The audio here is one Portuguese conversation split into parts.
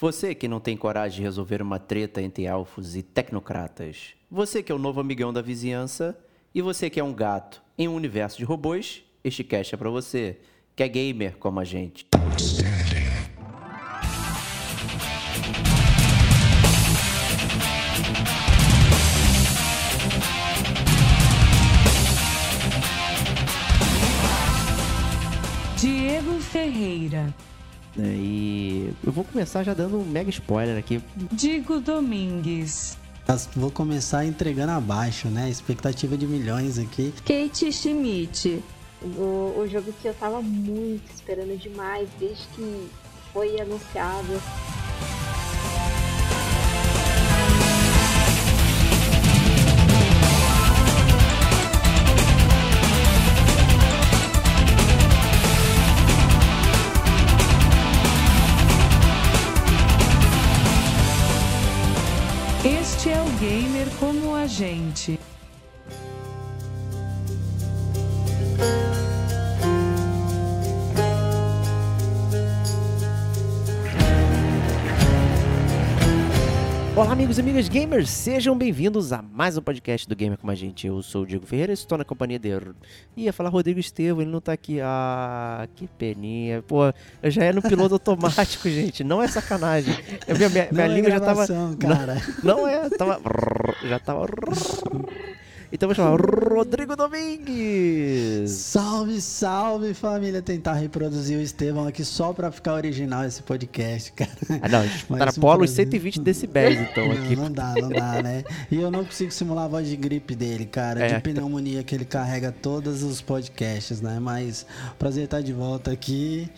Você que não tem coragem de resolver uma treta entre elfos e tecnocratas. Você que é o novo amigão da vizinhança. E você que é um gato em um universo de robôs. Este cast é pra você. Que é gamer como a gente. Diego Ferreira, né, E eu vou começar já dando um mega spoiler aqui. Digo Domingues, Vou começar entregando abaixo, né? Expectativa de milhões aqui. Kate Schmidt, O, o jogo que eu tava muito esperando demais desde que foi anunciado. A gente. Olá, amigos e amigas gamers, sejam bem-vindos a mais um podcast do Gamer Como a Gente. Eu sou o Diego Ferreira, estou na companhia de. Ia falar Rodrigo Estevam, ele não tá aqui. Ah, que peninha. Pô, eu já é no piloto automático, gente, não é sacanagem. Eu- minha minha, minha Não é língua já tava. gravação, cara. Não é, tava. Já tava. Então vou chamar Rodrigo Domingues. Salve, salve família! Tentar reproduzir o Estevão aqui só pra ficar original esse podcast, cara. Ah, não, a gente tá polo os prazer. 120 decibéis, então, não, aqui. não dá, não dá, né? E eu não consigo simular a voz de gripe dele, cara. É. De pneumonia que ele carrega todos os podcasts, né? Mas prazer estar de volta aqui.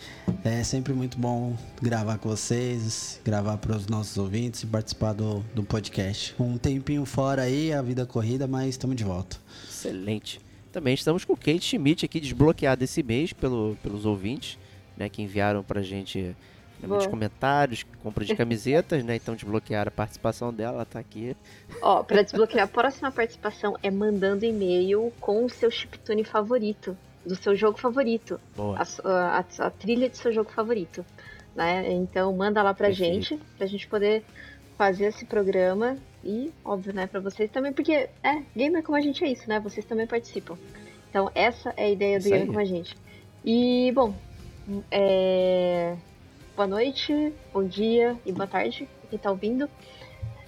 É sempre muito bom gravar com vocês, gravar para os nossos ouvintes e participar do, do podcast. Um tempinho fora aí, a vida corrida, mas estamos de volta. Excelente. Também estamos com o Kate Schmidt aqui desbloqueado esse mês pelo, pelos ouvintes, né, que enviaram pra gente né, muitos comentários, compra de camisetas, né? Então desbloquearam a participação dela, ela tá aqui. Ó, pra desbloquear a próxima participação é mandando e-mail com o seu chiptune favorito, do seu jogo favorito, Boa. a, a- a trilha do seu jogo favorito, né? Então manda lá pra Perfeito. gente, pra gente poder fazer esse programa e, óbvio, né, pra vocês também, porque é, gamer como a gente é isso, né? Vocês também participam. Então essa é a ideia do gamer como a gente. E, bom, é... boa noite, bom dia e boa tarde, quem tá ouvindo.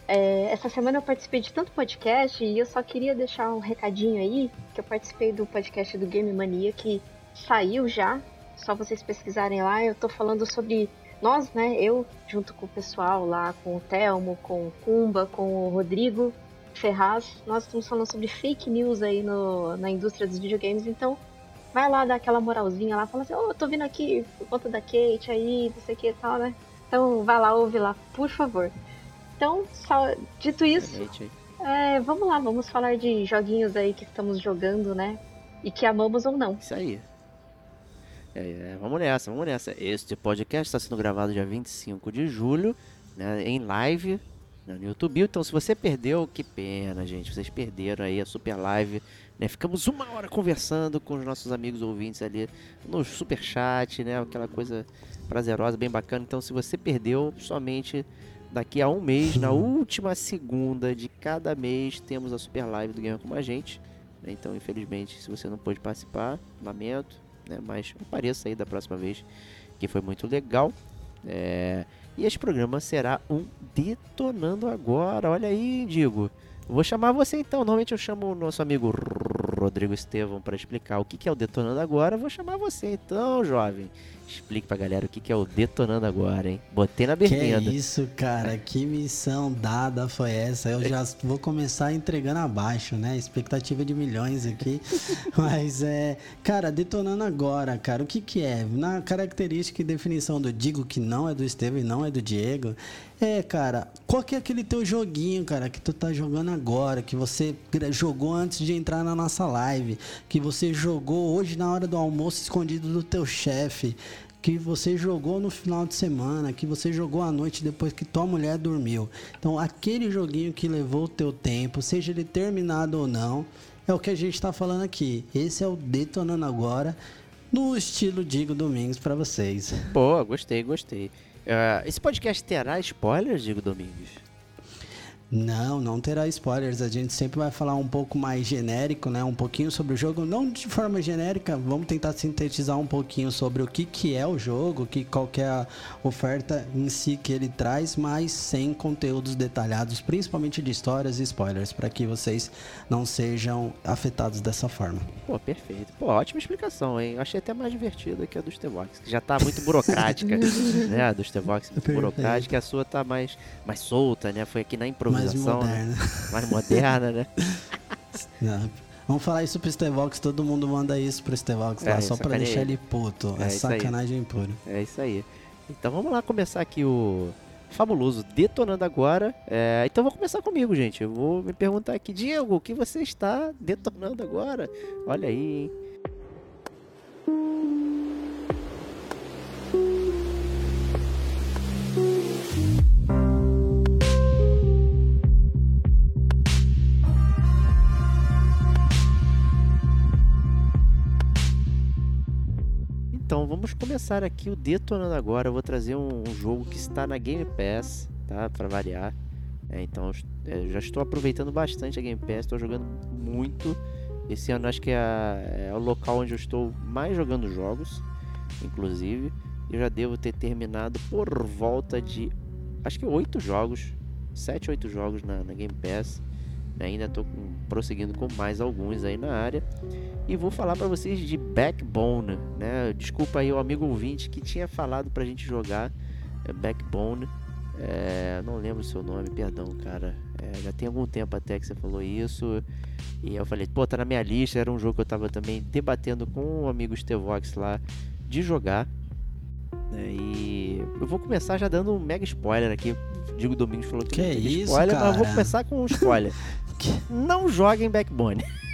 É, essa semana eu participei de tanto podcast e eu só queria deixar um recadinho aí, que eu participei do podcast do Game Mania, que saiu já, só vocês pesquisarem lá, eu tô falando sobre nós, né, eu, junto com o pessoal lá, com o Telmo, com o Kumba, com o Rodrigo Ferraz, nós estamos falando sobre fake news aí no, na indústria dos videogames, então vai lá dar aquela moralzinha lá, fala assim, ô, eu tô vindo aqui por conta da Kate aí, não sei o que e tal, né, então vai lá, ouve lá, por favor. Então, só- dito isso, é, vamos lá, vamos falar de joguinhos aí que estamos jogando, né? E que amamos ou não. Isso aí. É, é, vamos nessa, vamos nessa. Este podcast está sendo gravado dia 25 de julho, né, em live né, no YouTube. Então, se você perdeu, que pena, gente. Vocês perderam aí a super live. Né? Ficamos uma hora conversando com os nossos amigos ouvintes ali no super chat, né? Aquela coisa prazerosa, bem bacana. Então, se você perdeu, somente daqui a um mês, na última segunda de cada mês, temos a super live do Game com a gente. né? Então, infelizmente, se você não pôde participar, lamento, né? Mas apareça aí da próxima vez, que foi muito legal. É, E este programa será um Detonando Agora. Olha aí, Digo. Vou chamar você então. Normalmente eu chamo o nosso amigo Rodrigo Estevão para explicar o que é o Detonando Agora. Vou chamar você então, jovem. Explique pra galera o que que é o Detonando Agora, hein? Botei na Que berlinda. isso, cara? Que missão dada foi essa? Eu já vou começar entregando abaixo, né? Expectativa de milhões aqui. Mas é, cara, detonando agora, cara, o que que é? Na característica e definição do digo que não é do Estevam e não é do Diego, é, cara, qual que é aquele teu joguinho, cara, que tu tá jogando agora, que você jogou antes de entrar na nossa live, que você jogou hoje na hora do almoço escondido do teu chefe, que você jogou no final de semana, que você jogou à noite depois que tua mulher dormiu. Então, aquele joguinho que levou o teu tempo, seja ele terminado ou não, é o que a gente tá falando aqui. Esse é o Detonando Agora, no estilo Digo Domingos pra vocês. Boa, gostei, gostei. É, esse podcast terá spoilers, Diego Domingues? Não, não terá spoilers. A gente sempre vai falar um pouco mais genérico, né? Um pouquinho sobre o jogo, não de forma genérica. Vamos tentar sintetizar um pouquinho sobre o que, que é o jogo, que qual que é a oferta em si que ele traz, mas sem conteúdos detalhados, principalmente de histórias e spoilers, para que vocês não sejam afetados dessa forma. Pô, perfeito. Pô, ótima explicação, hein? Eu achei até mais divertida que a dos Tevox, que já tá muito burocrática, né? A dos Tevox burocrática, a sua tá mais, mais solta, né? Foi aqui na improvisação. Mais moderna. Né? Mais moderna, né? Não. Vamos falar isso pro Stevox, todo mundo manda isso pro Stevox É, lá, só pra deixar ele. puto. É É, aí. sacanagem pura. É isso aí. Então vamos lá começar aqui o fabuloso detonando agora. É, então vou começar comigo, gente. Eu vou me perguntar aqui, Diego, o que você está detonando agora? Olha aí, hein? Vamos começar aqui o detonando agora. Eu vou trazer um, um jogo que está na Game Pass, tá? Para variar. É, então é, já estou aproveitando bastante a Game Pass, estou jogando muito. Esse ano acho que é, a- é o local onde eu estou mais jogando jogos, inclusive. Eu já devo ter terminado por volta de acho que oito jogos, sete, oito jogos na, na Game Pass. Né? Ainda estou prosseguindo com mais alguns aí na área. E vou falar pra vocês de Backbone, né? Desculpa aí o amigo ouvinte que tinha falado pra gente jogar é, Backbone. É, não lembro o seu nome, perdão, cara. É, já tem algum tempo até que você falou isso. E eu falei, pô, tá na minha lista. Era um jogo que eu tava também debatendo com o amigo Stevox lá de jogar. né? E eu vou começar já dando um mega spoiler aqui. Digo Domingos falou que, Que não tem isso, spoiler, mas eu vou cara? começar com um spoiler. não joguem Backbone.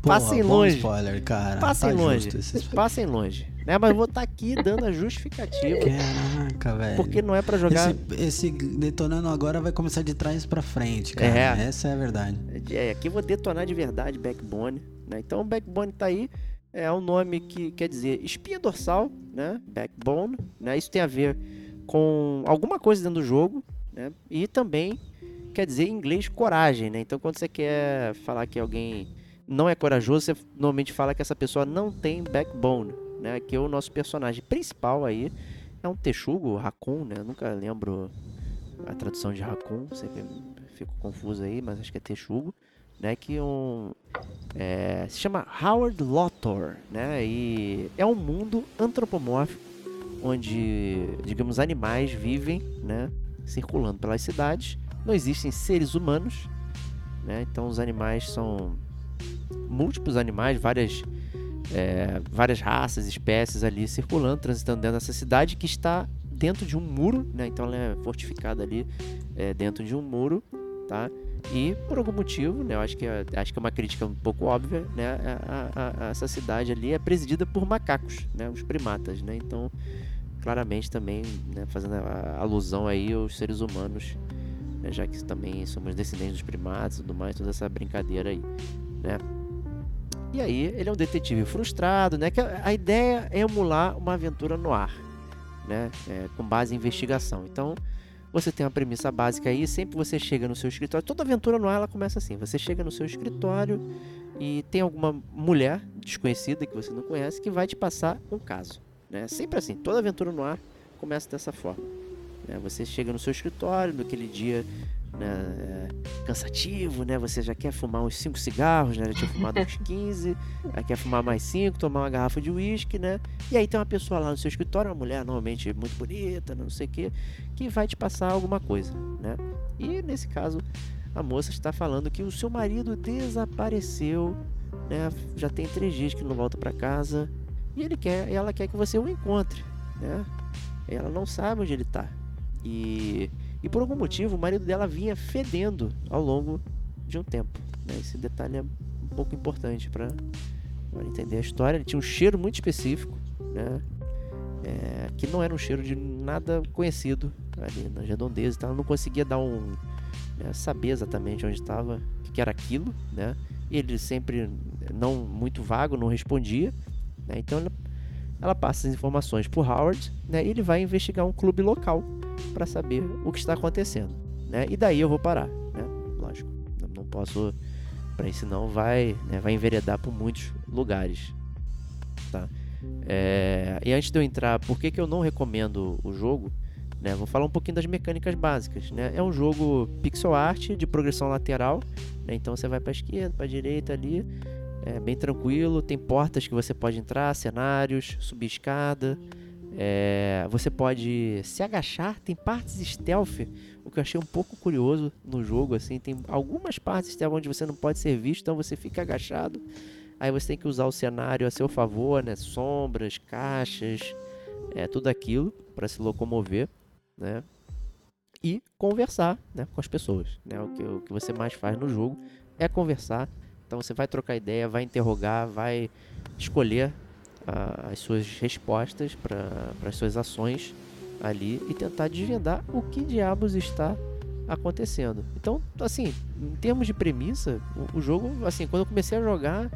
Porra, Passem longe. spoiler, cara. Passem tá longe. passem longe. Né? Mas vou estar aqui dando a justificativa. Caraca, velho. Porque não é pra jogar. Esse, esse detonando agora vai começar de trás pra frente, cara. É. Essa é a verdade. É, aqui eu vou detonar de verdade Backbone. Né? Então o Backbone tá aí. É um nome que quer dizer espinha dorsal, né? Backbone. Né? Isso tem a ver com alguma coisa dentro do jogo. Né? E também quer dizer em inglês coragem. Né? Então quando você quer falar que alguém não é corajoso, você normalmente fala que essa pessoa não tem backbone. Né? Que é o nosso personagem principal aí. É um texugo, raccoon, né? Eu nunca lembro a tradução de raccoon, sempre fico confuso aí, mas acho que é texugo, né? Que um é, se chama Howard Lotor, né? E é um mundo antropomórfico onde, digamos, animais vivem, né? Circulando pelas cidades. Não existem seres humanos, né? Então os animais são múltiplos animais, várias é, várias raças, espécies ali circulando, transitando dentro dessa cidade que está dentro de um muro, né? Então ela é fortificada ali é, dentro de um muro, tá? E por algum motivo, né? Eu acho que é, acho que é uma crítica um pouco óbvia, né? a- a- a- essa cidade ali é presidida por macacos, né? Os primatas, né? Então claramente também, né? Fazendo a- alusão aí aos seres humanos, né? já que também somos descendentes dos primatas e tudo mais, toda essa brincadeira aí, né? E aí, ele é um detetive frustrado, né? Que a, ideia é emular uma aventura no ar, né? É, com base em investigação. Então, você tem uma premissa básica aí, sempre você chega no seu escritório. Toda aventura no ar ela começa assim: você chega no seu escritório e tem alguma mulher desconhecida que você não conhece que vai te passar um caso, né? Sempre assim. Toda aventura no ar começa dessa forma. Né? Você chega no seu escritório naquele dia né, é, cansativo, né? Você já quer fumar uns 5 cigarros, né? Já tinha fumado uns 15, aí quer fumar mais 5, tomar uma garrafa de uísque, né? E aí tem uma pessoa lá no seu escritório, uma mulher normalmente muito bonita, não sei o que, que vai te passar alguma coisa, né? E nesse caso, a moça está falando que o seu marido desapareceu, né? Já tem três dias que não volta para casa e ele quer, ela quer que você o encontre, né? Ela não sabe onde ele está e e por algum motivo o marido dela vinha fedendo ao longo de um tempo. né? Esse detalhe é um pouco importante para entender a história. Ele tinha um cheiro muito específico, né? É, que não era um cheiro de nada conhecido ali nas redondezas. Então ela não conseguia dar um né, saber exatamente onde estava, o que que era aquilo, né? Ele sempre não muito vago, não respondia. né? Então ela ela passa as informações pro Howard, né? E ele vai investigar um clube local para saber o que está acontecendo, né? E daí eu vou parar, né? Lógico, não- não posso para isso não vai, né, vai enveredar por muitos lugares, tá? É, e antes de eu entrar, por que, que eu não recomendo o jogo? Né, vou falar um pouquinho das mecânicas básicas. Né? É um jogo pixel art de progressão lateral, né? então você vai para esquerda, para direita ali, é bem tranquilo. Tem portas que você pode entrar, cenários, subir escada. É, você pode se agachar, tem partes stealth, o que eu achei um pouco curioso no jogo. Assim, tem algumas partes stealth onde você não pode ser visto, então você fica agachado. Aí você tem que usar o cenário a seu favor, né? Sombras, caixas, é, tudo aquilo para se locomover, né? E conversar né, com as pessoas. Né? O, que, o que você mais faz no jogo é conversar. Então você vai trocar ideia, vai interrogar, vai escolher ah, as suas respostas para as suas ações ali e tentar desvendar o que diabos está acontecendo. Então, assim, em termos de premissa, o, o jogo, assim, quando eu comecei a jogar,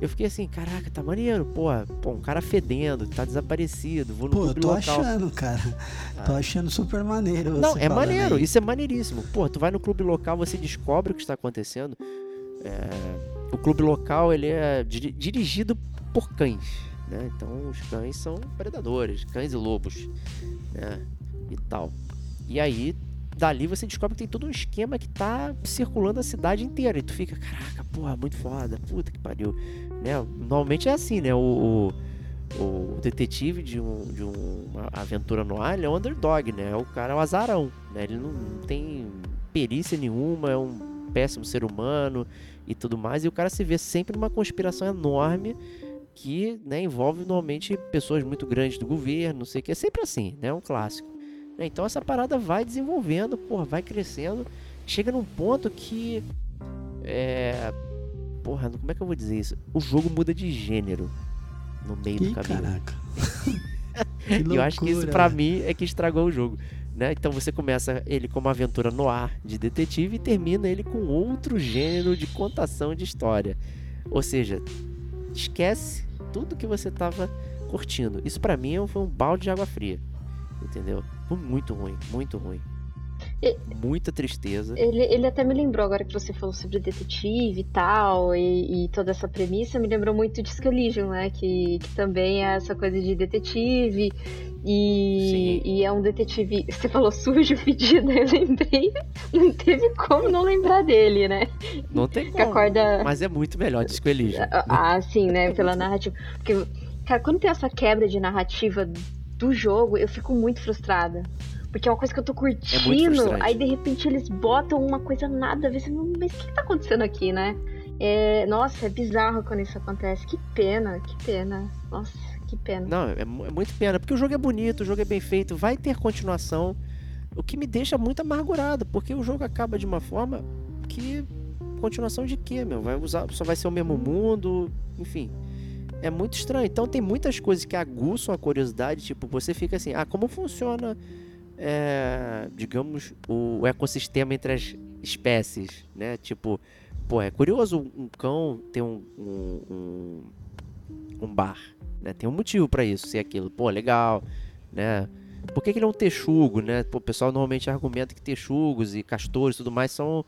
eu fiquei assim, caraca, tá maneiro, pô, pô um cara fedendo, tá desaparecido, vou no Pô, eu tô local. achando, cara. Tô achando super maneiro. Não, é maneiro, aí. isso é maneiríssimo. Pô, tu vai no clube local, você descobre o que está acontecendo. É, o clube local, ele é diri- dirigido por cães, né? Então, os cães são predadores, cães e lobos, né? E tal. E aí, dali você descobre que tem todo um esquema que tá circulando a cidade inteira. E tu fica, caraca, porra, muito foda, puta que pariu. Né? Normalmente é assim, né? O, o, o detetive de, um, de uma aventura no ar, ele é um underdog, né? O cara é um azarão, né? Ele não tem perícia nenhuma, é um péssimo ser humano e tudo mais. E o cara se vê sempre numa conspiração enorme que né, envolve normalmente pessoas muito grandes do governo, não sei o que. É sempre assim, né? É um clássico. né? Então essa parada vai desenvolvendo, porra, vai crescendo. Chega num ponto que. É. Porra, como é que eu vou dizer isso? O jogo muda de gênero no meio Ih, do caminho. caraca. E eu acho que isso loucura, pra velho. mim é que estragou o jogo. Né? Então você começa ele como uma aventura no ar de detetive e termina ele com outro gênero de contação de história. Ou seja, esquece tudo que você tava curtindo. Isso pra mim foi um balde de água fria. Entendeu? Foi muito ruim, muito ruim. E- Muita tristeza. Ele, ele até me lembrou agora que você falou sobre detetive e tal, e, e toda essa premissa, me lembrou muito de Scaligio, né? Que, que também é essa coisa de detetive, e, e é um detetive. Você falou sujo, fedido, eu lembrei. Não teve como não lembrar dele, né? Não tem como. acorda. Mas é muito melhor de Squelige. Ah, sim, né? Pela narrativa. Porque, cara, quando tem essa quebra de narrativa do jogo, eu fico muito frustrada. Porque é uma coisa que eu tô curtindo, frustrante. aí de repente eles botam uma coisa nada a ver. Você não, mas o que, que tá acontecendo aqui, né? É, nossa, é bizarro quando isso acontece. Que pena, que pena. Nossa, que pena. Não, é, é muito pena, porque o jogo é bonito, o jogo é bem feito, vai ter continuação. O que me deixa muito amargurado, porque o jogo acaba de uma forma que. Continuação de quê, meu? Vai usar, só vai ser o mesmo mundo, enfim. É muito estranho. Então tem muitas coisas que aguçam a curiosidade, tipo, você fica assim, ah, como funciona, é, digamos, o ecossistema entre as espécies, né? Tipo, pô, é curioso um cão ter um, um, um, um bar, né? Tem um motivo pra isso, ser aquilo. Pô, legal, né? Por que, que ele é um texugo, né? Pô, o pessoal normalmente argumenta que texugos e castores e tudo mais são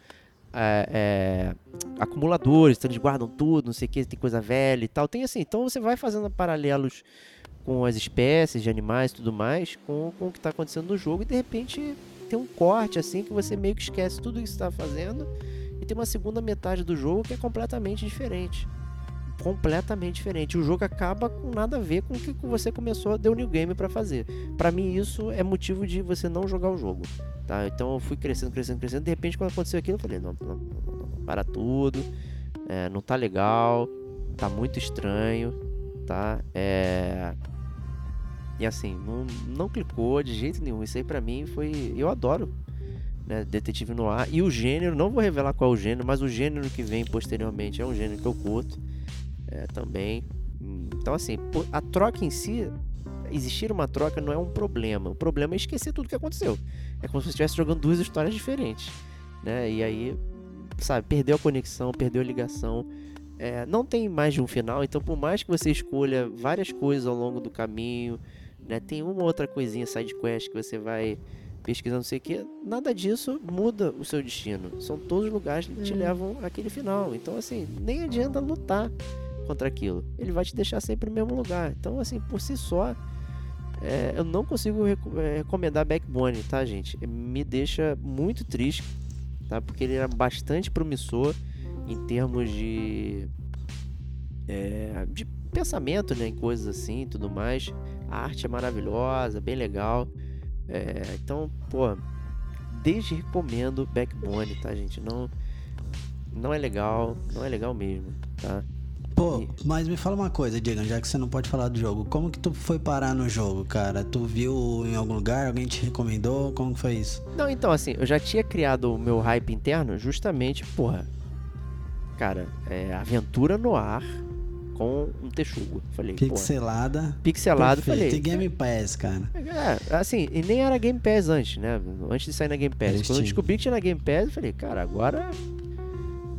é, é, acumuladores, então eles guardam tudo, não sei o que, tem coisa velha e tal. Tem assim, então você vai fazendo paralelos com as espécies de animais e tudo mais, com, com o que está acontecendo no jogo, e de repente tem um corte assim que você meio que esquece tudo que está fazendo, e tem uma segunda metade do jogo que é completamente diferente. Completamente diferente. O jogo acaba com nada a ver com o que você começou deu new game para fazer. Para mim, isso é motivo de você não jogar o jogo. Tá? Então eu fui crescendo, crescendo, crescendo. De repente, quando aconteceu aquilo, eu falei: não, não, não, não, para tudo. É, não tá legal. Tá muito estranho. Tá? É. E assim, não, não clicou de jeito nenhum. Isso aí pra mim foi. Eu adoro. Né, detetive no ar. E o gênero, não vou revelar qual é o gênero, mas o gênero que vem posteriormente é um gênero que eu curto é, também. Então, assim, a troca em si, existir uma troca não é um problema. O problema é esquecer tudo que aconteceu. É como se você estivesse jogando duas histórias diferentes. Né? E aí, sabe, perdeu a conexão, perdeu a ligação. é, não tem mais de um final, então por mais que você escolha várias coisas ao longo do caminho, né, tem uma outra coisinha side quest que você vai pesquisando, não sei o que, nada disso muda o seu destino. São todos os lugares que te Hum. levam àquele final. Então, assim, nem adianta lutar contra aquilo. Ele vai te deixar sempre no mesmo lugar. Então, assim, por si só, é, eu não consigo é, recomendar Backbone, tá, gente? Me deixa muito triste, tá? Porque ele era bastante promissor em termos de é, de pensamento, né, em coisas assim, tudo mais. A arte é maravilhosa, bem legal. É, então, pô, desde recomendo Backbone, tá, gente? Não não é legal, não é legal mesmo, tá? Pô, mas me fala uma coisa, Diego, já que você não pode falar do jogo. Como que tu foi parar no jogo, cara? Tu viu em algum lugar? Alguém te recomendou? Como que foi isso? Não, então assim, eu já tinha criado o meu hype interno justamente, porra. Cara, é aventura no ar com um texugo. Falei, Pixelada. pixelado, perfeito. falei. E Game Pass, cara. É, assim, e nem era Game Pass antes, né? Antes de sair na Game Pass. Quando eu descobri que tinha na Game Pass, eu falei, cara, agora.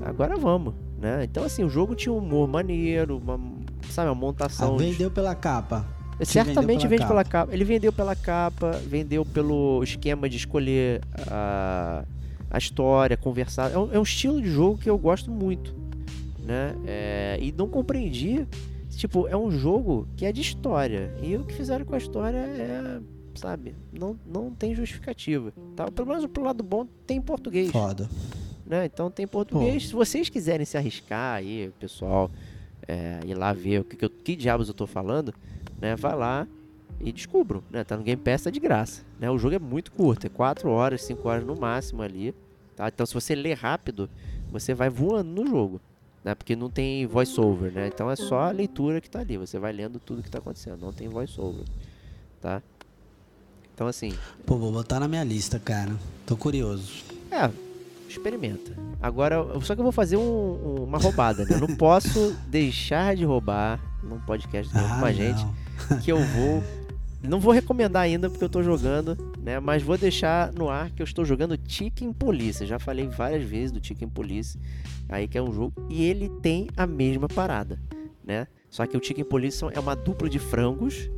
Agora vamos, né? Então, assim, o jogo tinha um humor maneiro, uma, sabe, uma Ah, montação. de- vendeu pela capa. te Certamente vendeu vende pela pela capa. Ele vendeu pela capa, vendeu pelo esquema de escolher a, a história, conversar. É um, é um estilo de jogo que eu gosto muito, né? É, e não compreendi. Tipo, é um jogo que é de história. E o que fizeram com a história é, sabe, não, não tem justificativa. Tá? Pelo menos pro lado bom tem em português Foda. Né? Então tem português. Se vocês quiserem se arriscar aí, pessoal, é, ir lá ver o que, que, eu- que diabos eu tô falando, né? Vai lá e descubram, né? Tá no Game Pass, tá de graça, né? O jogo é muito curto, é 4 horas, 5 horas no máximo ali, tá? Então se você ler rápido, você vai voando no jogo, né? Porque não tem voice-over, né? Então é só a leitura que tá ali, você vai lendo tudo que tá acontecendo, não tem voice-over, tá? Então assim, Pô, vou botar na minha lista, cara. Tô curioso. é, experimenta. Agora, só que eu vou fazer um- um- uma roubada, né? Eu não posso deixar de roubar num podcast com Ah, a gente não. que eu vou. Não vou recomendar ainda porque eu tô jogando, né? Mas vou deixar no ar que eu estou jogando Chicken Police. Eu já falei várias vezes do Chicken Police, aí que é um jogo e ele tem a mesma parada, né? Só que o Chicken Police é uma dupla de frangos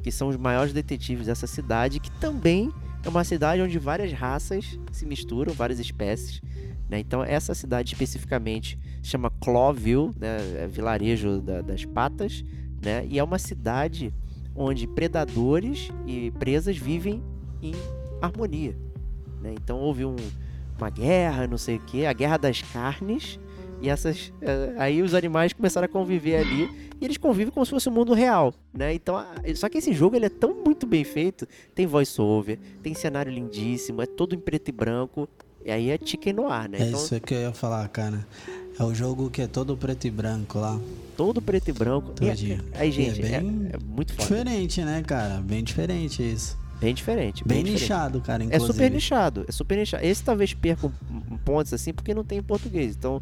que são os maiores detetives dessa cidade, que também é uma cidade onde várias raças se misturam, várias espécies. Né? Então essa cidade especificamente chama Clawville, né? é vilarejo da- das patas, né? e é uma cidade onde predadores e presas vivem em harmonia. né? Então houve um- uma guerra, não sei o que, a guerra das carnes, e essas. eh, aí os animais começaram a conviver ali e eles convivem como se fosse o mundo real, né? Então, só que esse jogo ele é tão muito bem feito, tem voice over, tem cenário lindíssimo, é todo em preto e branco. E aí é chicken no ar, né? É então, isso que eu ia falar, cara. É o jogo que é todo preto e branco lá. todo preto e branco. E é- Todinho. aí, E gente, é é, bem é muito foda. Diferente, né, cara? Bem diferente isso. Bem diferente. Bem, diferente. nichado, cara, É inclusive. super nichado, é super nichado. Esse talvez perca pontos assim porque não tem em português. Então,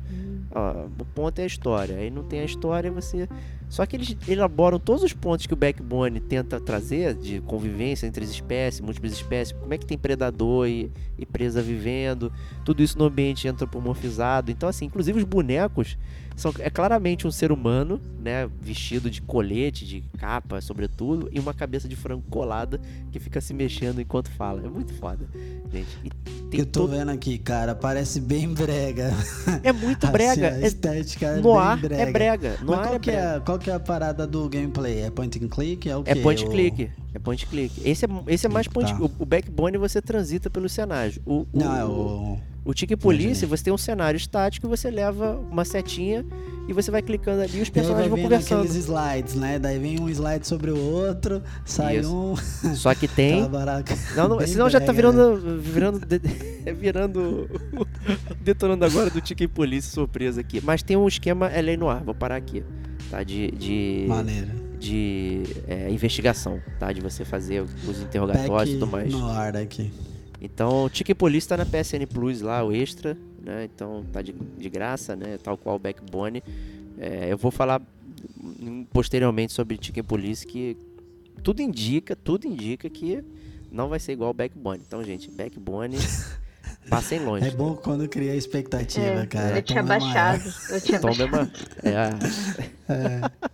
ó, o ponto é a história. Aí não tem a história, você. Só que eles elaboram todos os pontos que o Backbone tenta trazer de convivência entre as espécies, múltiplas espécies, como é que tem predador e, e presa vivendo, tudo isso no ambiente antropomorfizado. Então, assim, inclusive os bonecos são é claramente um ser humano, né, vestido de colete, de capa, sobretudo, e uma cabeça de frango colada que fica se mexendo enquanto fala. É muito foda, gente. Eu tô todo- vendo aqui, cara, parece bem brega. É muito Assim, brega. a é estética é Noir bem brega. é brega. Mas qual, é que brega. é, qual que é a parada do gameplay? É point and click? É o quê? É point and O- click. É point click. Esse é, esse é mais point Tá. o, o backbone você transita pelos cenários. O, o, Não, é o... o Police, você tem um cenário estático e você leva uma setinha e você vai clicando ali e os personagens vão conversando. aqueles slides, né? Daí vem um slide sobre o outro, sai Isso. um... Só que tem. Aquela baraca Não, não, bem senão já tá brega, né? virando. Virando. de- virando. detonando agora do Ticket Police surpresa aqui. Mas tem um esquema LA no ar, vou parar aqui. Tá? De. de Maneiro. De é, investigação, tá? De você fazer os interrogatórios e tudo mais. no ar aqui. Então, o Ticket Police tá na PSN Plus lá, o extra, né? Então tá de, de graça, né? Tal qual o Backbone. É, eu vou falar hum, posteriormente sobre Ticket Police que tudo indica, tudo indica que não vai ser igual o Backbone. Então, gente, Backbone Passem longe. É bom quando cria expectativa, É, cara. eu tinha é baixado. Eu tinha Tom baixado. É.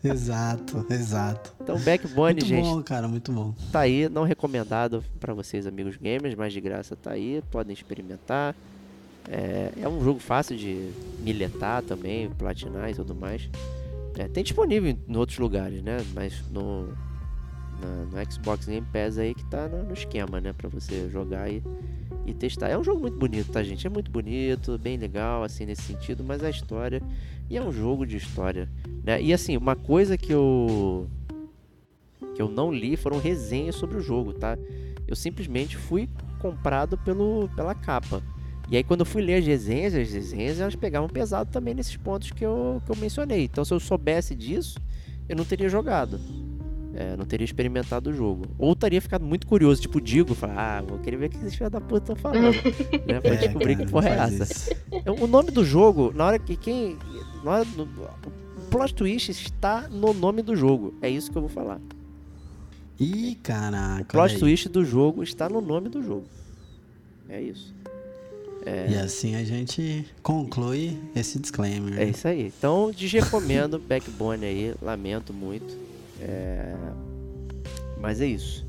É, exato, exato. Então, Backbone, Muito gente, bom, cara, muito bom. tá aí. Não recomendado pra vocês, amigos gamers, mas de graça tá aí. Podem experimentar. É, é um jogo fácil de miletar também, platinar e tudo mais. É, tem disponível em, em outros lugares, né? Mas no, na- no Xbox Game Pass aí que tá no, no esquema, né? Pra você jogar e, e testar. É um jogo muito bonito, tá, gente? É muito bonito, bem legal, assim, nesse sentido, mas a história. E é um jogo de história, né? E assim, uma coisa que eu. que eu não li foram resenhas sobre o jogo, tá? Eu simplesmente fui comprado pelo, pela capa. E aí quando eu fui ler as resenhas, as resenhas elas pegavam pesado também nesses pontos que eu, que eu mencionei. Então se eu soubesse disso, eu não teria jogado. É, não teria experimentado o jogo. Ou teria ficado muito curioso, tipo, digo, falar, ah, vou querer ver o que esses filhos da puta estão falando. né? Pra descobrir cara, que porra é essa. isso. É, O nome do jogo, na hora que quem. Na hora do, o plot twist está no nome do jogo. É isso que eu vou falar. Ih, caraca. O plot aí. twist do jogo está no nome do jogo. É isso. E assim a gente conclui esse disclaimer. É isso aí. Então, desrecomendo Backbone aí. Lamento muito. É, Mas é isso.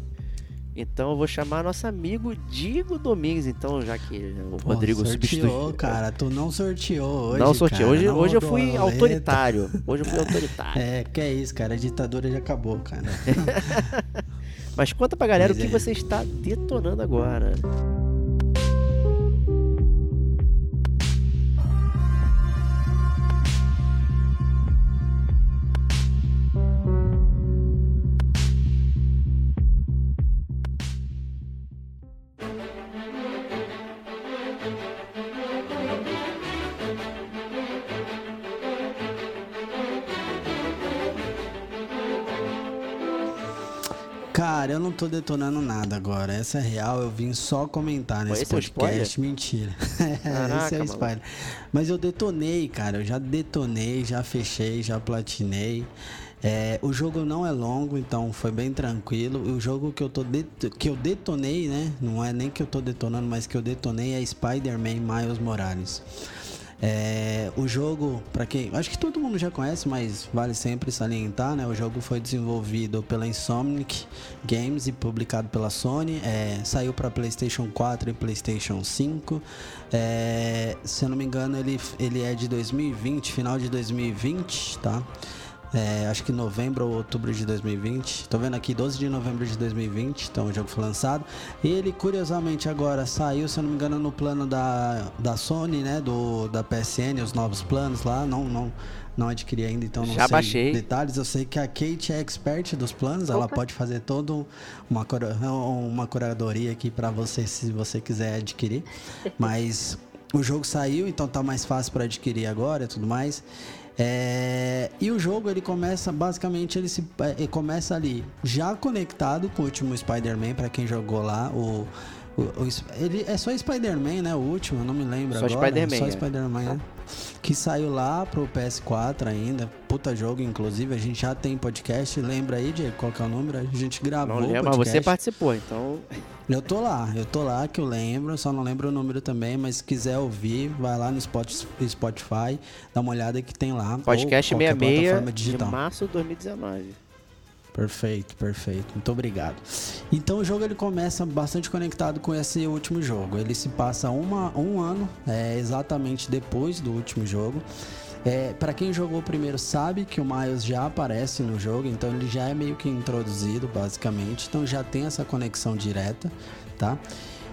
Então eu vou chamar nosso amigo Digo Domingues, então, já que o Pô, Rodrigo sorteou, substituiu. cara. Tu não sorteou hoje. Não sorteio. cara, Hoje, não hoje eu fui autoritário. Hoje eu fui autoritário. É, que é isso, cara. A ditadura já acabou, cara. Mas conta pra galera Mas o que é. você está detonando agora. Cara, eu não tô detonando nada agora. Essa é real, eu vim só comentar nesse esse é podcast. Mentira. Caraca, Esse é o maluco. spoiler. Mas eu detonei, cara. Eu já detonei, já fechei, já platinei. É, o jogo não é longo, então foi bem tranquilo. O jogo que eu, tô det- que eu detonei, né? Não é nem que eu tô detonando, mas que eu detonei é Spider-Man Miles Morales. É, o jogo, para quem. Acho que todo mundo já conhece, mas vale sempre salientar, né? O jogo foi desenvolvido pela Insomniac Games e publicado pela Sony. É, saiu para PlayStation 4 e PlayStation 5. É, se eu não me engano, ele, ele é de 2020, final de 2020, tá? É, acho que novembro ou outubro de 2020. Tô vendo aqui 12 de novembro de 2020, então o jogo foi lançado. E ele, curiosamente, agora saiu, se eu não me engano, no plano da, da Sony, né? Do, da PSN, os novos planos lá. Não, não, não adquiri ainda, então não Já sei baixei. detalhes. Eu sei que a Kate é expert dos planos, ela Opa. pode fazer toda uma, uma curadoria aqui para você, se você quiser adquirir. Mas o jogo saiu, então tá mais fácil para adquirir agora e tudo mais. É, e o jogo ele começa basicamente ele se é, ele começa ali já conectado com o último Spider-Man para quem jogou lá o, o, o- ele é só Spider-Man, né? O último, eu não me lembro Só agora. Spider-Man, Só é. Spider-Man, né? Que saiu lá pro PS4 ainda. Puta jogo, inclusive. A gente já tem podcast. Lembra aí, Diego, qual que é o número? A gente gravou Não lembro, mas você participou, então. Eu tô lá, eu tô lá que eu lembro, só não lembro o número também, mas se quiser ouvir, vai lá no Spot- Spotify, dá uma olhada que tem lá. Podcast qualquer 66 plataforma de março de 2019. Perfeito, perfeito. Muito obrigado. Então o jogo ele começa bastante conectado com esse último jogo. Ele se passa uma, um ano é, exatamente depois do último jogo. É, para quem jogou primeiro sabe que o Miles já aparece no jogo, então ele já é meio que introduzido basicamente, então já tem essa conexão direta, tá?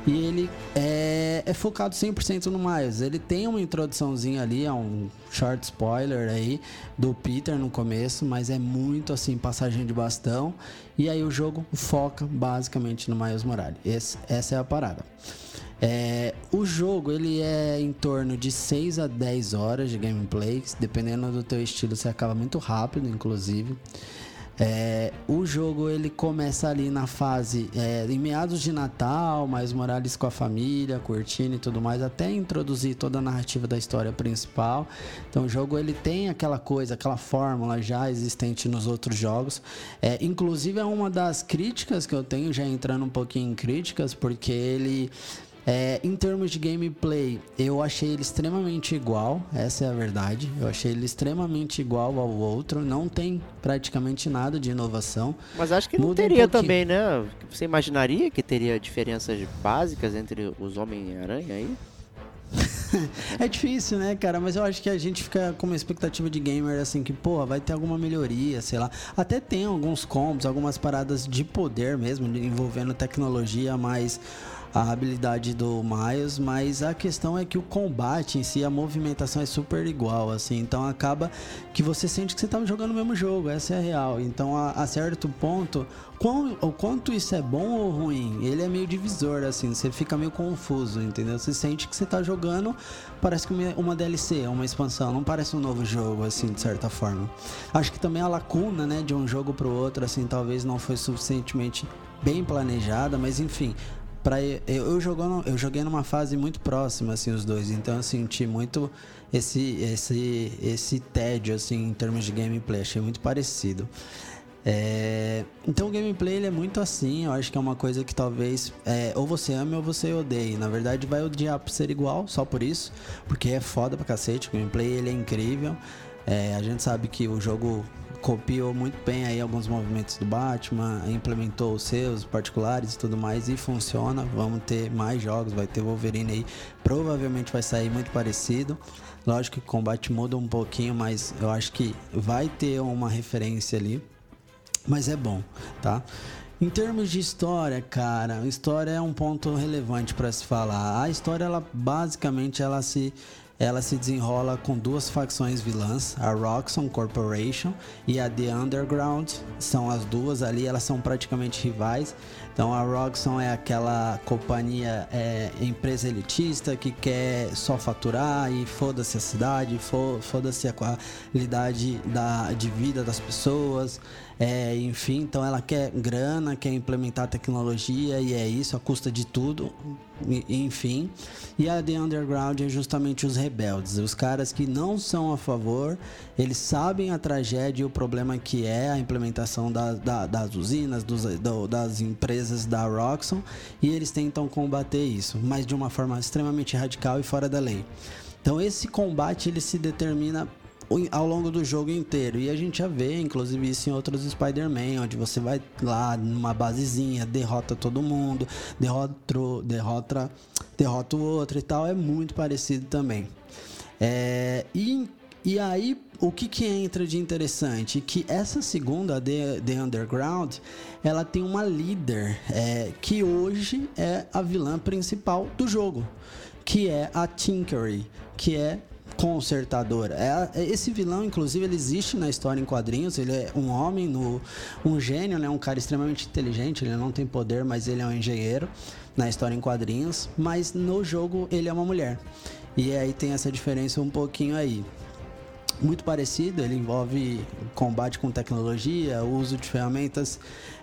E ele é, é focado 100% no Miles. Ele tem uma introduçãozinha ali, é um short spoiler aí do Peter no começo, mas é muito assim, passagem de bastão. E aí o jogo foca basicamente no Miles Morales. Esse- essa é a parada. É, o jogo ele é em torno de 6 a 10 horas de gameplay, dependendo do teu estilo, você acaba muito rápido, inclusive. É, o jogo ele começa ali na fase é, em meados de Natal, mais Morales com a família, curtindo e tudo mais, até introduzir toda a narrativa da história principal. Então o jogo ele tem aquela coisa, aquela fórmula já existente nos outros jogos. É, inclusive é uma das críticas que eu tenho, já entrando um pouquinho em críticas, porque ele É, em termos de gameplay, eu achei ele extremamente igual, essa é a verdade. Eu achei ele extremamente igual ao outro, não tem praticamente nada de inovação. Mas acho que não Muda um teria pouquinho. também, né? Você imaginaria que teria diferenças básicas entre os Homem-Aranha aí? É difícil, né, cara? Mas eu acho que a gente fica com uma expectativa de gamer assim que, pô, vai ter alguma melhoria, sei lá. Até tem alguns combos, algumas paradas de poder mesmo, envolvendo tecnologia, mas a habilidade do Miles, mas a questão é que o combate em si, a movimentação é super igual, assim, então acaba que você sente que você tá jogando o mesmo jogo, essa é a real. Então, a, a certo ponto, quão, o quanto isso é bom ou ruim, ele é meio divisor, assim, você fica meio confuso, entendeu? Você sente que você tá jogando, parece que uma, DLC, uma expansão, não parece um novo jogo, assim, de certa forma. Acho que também a lacuna, né, de um jogo pro outro, assim, talvez não foi suficientemente bem planejada, mas enfim, Pra, eu, eu, eu joguei numa fase muito próxima, assim, os dois. Então eu senti muito esse, esse, esse tédio, assim, em termos de gameplay. Achei muito parecido. É, então o gameplay ele é muito assim, eu acho que é uma coisa que talvez é, ou você ame ou você odeie. Na verdade vai odiar por ser igual, só por isso, porque é foda pra cacete, o gameplay ele é incrível. É, a gente sabe que o jogo copiou muito bem aí alguns movimentos do Batman, implementou os seus particulares e tudo mais e funciona. Vamos ter mais jogos, vai ter Wolverine aí, provavelmente vai sair muito parecido. Lógico que o combate muda um pouquinho, mas eu acho que vai ter uma referência ali. Mas é bom, tá? Em termos de história, cara, história é um ponto relevante para se falar. A história, ela basicamente, ela se ela se desenrola com duas facções vilãs, a Roxxon Corporation e a The Underground. São as duas ali, elas são praticamente rivais. Então a Roxxon é aquela companhia, é, empresa elitista que quer só faturar e foda-se a cidade, fo- foda-se a qualidade da, de vida das pessoas. É, enfim, então ela quer grana, quer implementar tecnologia e é isso, a custa de tudo, enfim. E a The Underground é justamente os rebeldes, os caras que não são a favor, eles sabem a tragédia e o problema que é a implementação da- da- das usinas, dos- do- das empresas da Roxxon, e eles tentam combater isso, mas de uma forma extremamente radical e fora da lei. Então esse combate ele se determina ao longo do jogo inteiro. E a gente já vê, inclusive, isso em outros Spider-Man, onde você vai lá numa basezinha, derrota todo mundo, derrota, derrota, derrota o outro e tal. É muito parecido também. É, e, e aí, o que, que entra de interessante? Que essa segunda, The, The Underground, ela tem uma líder é, que hoje é a vilã principal do jogo, que é a Tinkery, que é consertadora. É, esse vilão, inclusive, ele existe na história em quadrinhos. Ele é um homem, no, um gênio, né? um cara extremamente inteligente. Ele não tem poder, mas ele é um engenheiro na história em quadrinhos. Mas no jogo ele é uma mulher. E aí tem essa diferença um pouquinho aí. Muito parecido, ele envolve combate com tecnologia, uso de ferramentas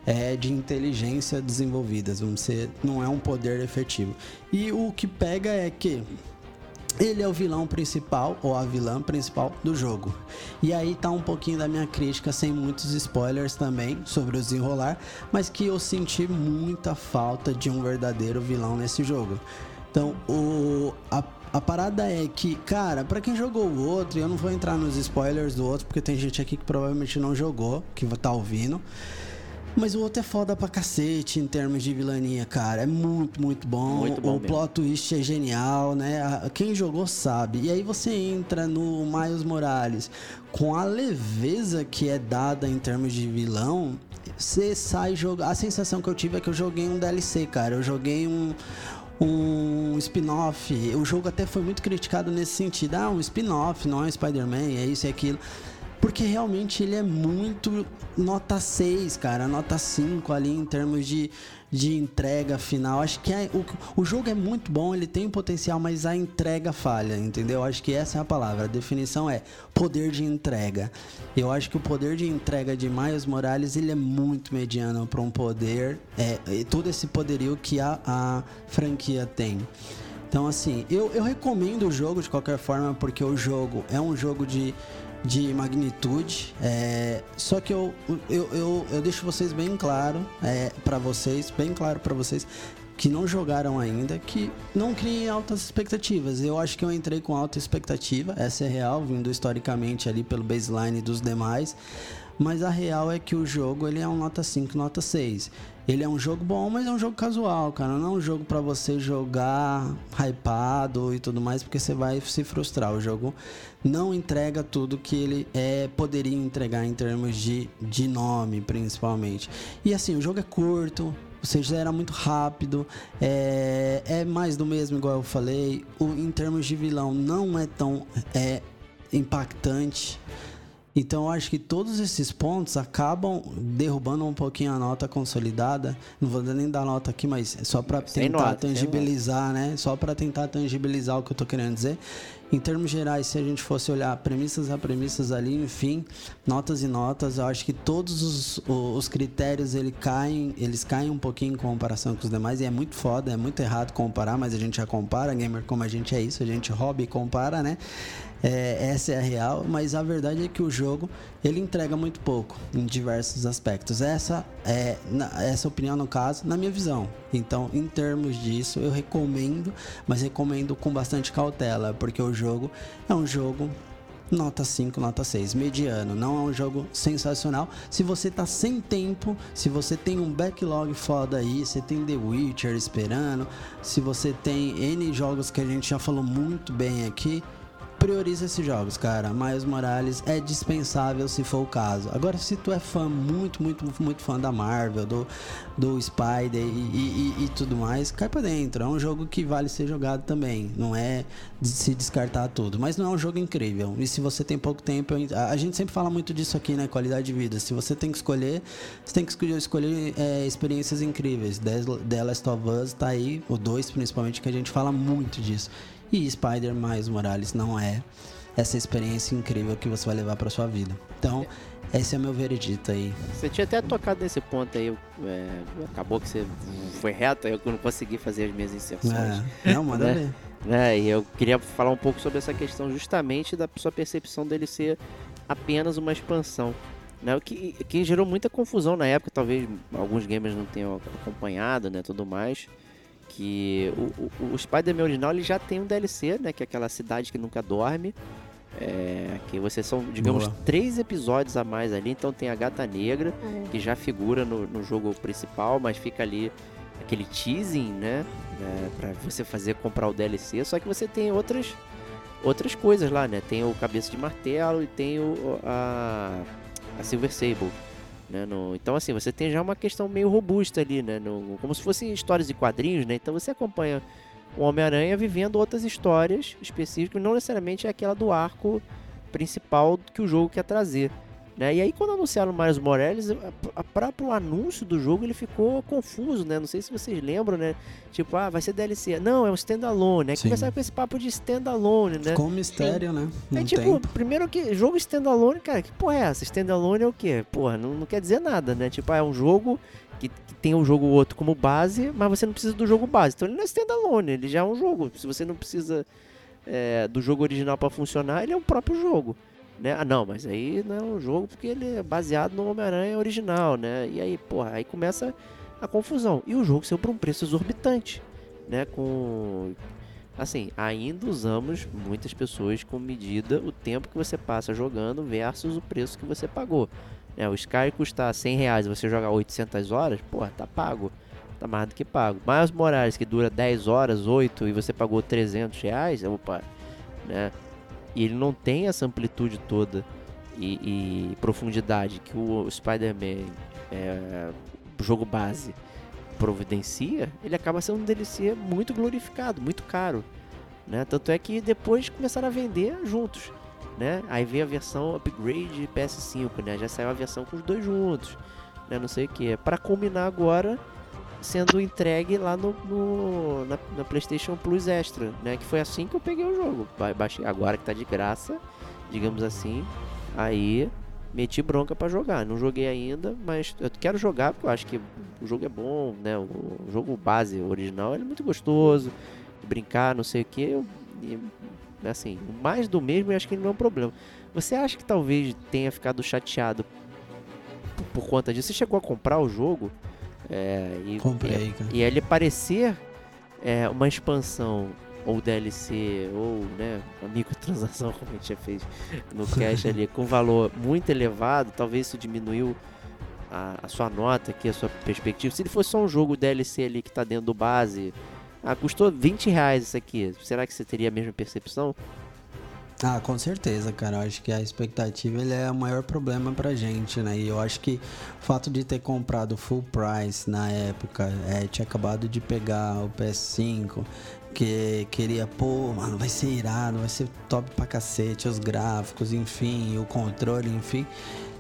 é, de inteligência desenvolvidas. Vamos não é um poder efetivo. E o que pega é que ele é o vilão principal ou a vilã principal do jogo. E aí tá um pouquinho da minha crítica, sem muitos spoilers também sobre o desenrolar, mas que eu senti muita falta de um verdadeiro vilão nesse jogo. Então, o, a, a parada é que, cara, pra quem jogou o outro, eu não vou entrar nos spoilers do outro, porque tem gente aqui que provavelmente não jogou, que tá ouvindo. Mas o outro é foda pra cacete em termos de vilania, cara. É muito, muito bom. Muito bom o mesmo. plot twist é genial, né? Quem jogou sabe. E aí você entra no Miles Morales com a leveza que é dada em termos de vilão. Você sai jogando. A sensação que eu tive é que eu joguei um DLC, cara. Eu joguei um. Um spin-off. O jogo até foi muito criticado nesse sentido. Ah, um spin-off, não é um Spider-Man, é isso e aquilo. Porque realmente ele é muito nota 6, cara, nota 5 ali em termos de, de entrega final. Acho que é- o, o jogo é muito bom, ele tem potencial, mas a entrega falha, entendeu? Acho que essa é a palavra. A definição é poder de entrega. Eu acho que o poder de entrega de Miles Morales ele é muito mediano para um poder, é, todo esse poderio que a, a franquia tem. Então, assim, eu, eu recomendo o jogo de qualquer forma, porque o jogo é um jogo de, de magnitude. é, só que eu, eu, eu, eu deixo vocês bem claro, é, para vocês, bem claro para vocês, que não jogaram ainda, que não criem altas expectativas. Eu acho que eu entrei com alta expectativa, essa é real, vindo historicamente ali pelo baseline dos demais. Mas a real é que o jogo ele é um nota 5, nota 6. Ele é um jogo bom, mas é um jogo casual, cara. Não é um jogo para você jogar hypado e tudo mais, porque você vai se frustrar. O jogo não entrega tudo que ele é, poderia entregar em termos de, de nome, principalmente. E assim, o jogo é curto, você gera muito rápido, é, é mais do mesmo, igual eu falei. O, em termos de vilão, não é tão é, impactante. Então eu acho que todos esses pontos acabam derrubando um pouquinho a nota consolidada. Não vou nem dar nota aqui, mas é só para tentar nota, tangibilizar, né? Só para tentar tangibilizar o que eu tô querendo dizer. Em termos gerais, se a gente fosse olhar premissas a premissas ali, enfim, notas e notas, eu acho que todos os, os critérios ele caem, eles caem um pouquinho em comparação com os demais e é muito foda, é muito errado comparar, mas a gente já compara, gamer como a gente é isso, a gente hobby compara, né? É, essa é a real, mas a verdade é que o jogo ele entrega muito pouco em diversos aspectos. Essa é na, essa opinião no caso, na minha visão. Então, em termos disso, eu recomendo, mas recomendo com bastante cautela, porque o jogo é um jogo nota 5, nota 6, mediano. Não é um jogo sensacional. Se você tá sem tempo, se você tem um backlog foda aí, você tem The Witcher esperando, se você tem N jogos que a gente já falou muito bem aqui, prioriza esses jogos, cara. Miles Morales é dispensável se for o caso. Agora, se tu é fã, muito, muito, muito fã da Marvel, do, do Spider e, e, e, tudo mais, cai pra dentro. É um jogo que vale ser jogado também. Não é de se descartar tudo. Mas não é um jogo incrível. E se você tem pouco tempo, a gente sempre fala muito disso aqui, né? Qualidade de vida. Se você tem que escolher, você tem que escolher, é, experiências incríveis. The Last of Us tá aí, o 2 principalmente, que a gente fala muito disso. E Spider mais Morales não é essa experiência incrível que você vai levar para sua vida. Então, esse é meu veredito aí. Você tinha até tocado nesse ponto aí, é, acabou que você foi reto, eu não consegui fazer as minhas inserções. É, não, manda né? ver. É, e eu queria falar um pouco sobre essa questão justamente da sua percepção dele ser apenas uma expansão. Né, o que, que gerou muita confusão na época, talvez alguns gamers não tenham acompanhado, né, tudo mais que o, o, o Spider-Man original ele já tem um DLC, né? Que é aquela cidade que nunca dorme. É, que você são, digamos, Boa. três episódios a mais ali. Então tem a Gata Negra, é. que já figura no, no, jogo principal, mas fica ali aquele teasing, né? É, para você fazer comprar o DLC. Só que você tem outras outras coisas lá, né? Tem o Cabeça de Martelo e tem o, a, a Silver Sable. Né, no, então, assim, você tem já uma questão meio robusta ali, né? No, como se fossem histórias de quadrinhos, né? Então você acompanha o Homem-Aranha vivendo outras histórias específicas, não necessariamente é aquela do arco principal que o jogo quer trazer. Né? E aí quando anunciaram o Miles Morales, a próprio anúncio do jogo ele ficou confuso, né? Não sei se vocês lembram, né? Tipo, ah, vai ser DLC. Não, é um standalone. Aí começaram com esse papo de standalone, né? Com um mistério, né? Um é tipo, tempo. primeiro que jogo standalone, cara, que porra é essa? Standalone é o quê? Porra, não, não quer dizer nada, né? Tipo, ah, é um jogo que, que tem um jogo outro como base, mas você não precisa do jogo base. Então ele não é standalone, ele já é um jogo. Se você não precisa é, do jogo original para funcionar, ele é um próprio jogo. Né? Ah, não, mas aí não é um jogo porque ele é baseado no Homem-Aranha original, né? E aí, porra, aí começa a confusão. E o jogo saiu por um preço exorbitante, né? Com. Assim, ainda usamos muitas pessoas com medida o tempo que você passa jogando versus o preço que você pagou. É, o Sky custa 100 reais e você joga 800 horas, porra, tá pago. Tá mais do que pago. Miles Morales, que dura 10 horas, 8 e você pagou 300 reais, opa, né? E ele não tem essa amplitude toda e, e profundidade que o Spider-Man, é, jogo base, providencia, ele acaba sendo um DLC muito glorificado, muito caro. Né? Tanto é que depois começaram a vender juntos. Né? Aí veio a versão upgrade PS5, né? Já saiu a versão com os dois juntos, né? Não sei o que. Para combinar agora sendo entregue lá no, no na, na, PlayStation Plus Extra, né? Que foi assim que eu peguei o jogo. Baixei agora que tá de graça, digamos assim. Aí meti bronca para jogar. Não joguei ainda, mas eu quero jogar porque eu acho que o jogo é bom, né? O jogo base original é muito gostoso. Brincar, não sei o que. E, assim, mais do mesmo eu acho que não é um problema. Você acha que talvez tenha ficado chateado por, por conta disso? Você chegou a comprar o jogo? É, e, Comprei, cara. e ele parecer é, uma expansão ou DLC ou né, uma microtransação como a gente já fez no cash ali com valor muito elevado, talvez isso diminuiu a, a sua nota aqui, a sua perspectiva. Se ele fosse só um jogo DLC ali que tá dentro do base, ah, custou 20 reais isso aqui, será que você teria a mesma percepção? Ah, com certeza, cara. Eu acho que a expectativa ele é o maior problema pra gente, né? E eu acho que o fato de ter comprado full price na época, é, tinha acabado de pegar o PS5, que queria, pô, mano, vai ser irado, vai ser top pra cacete, os gráficos, enfim, o controle, enfim.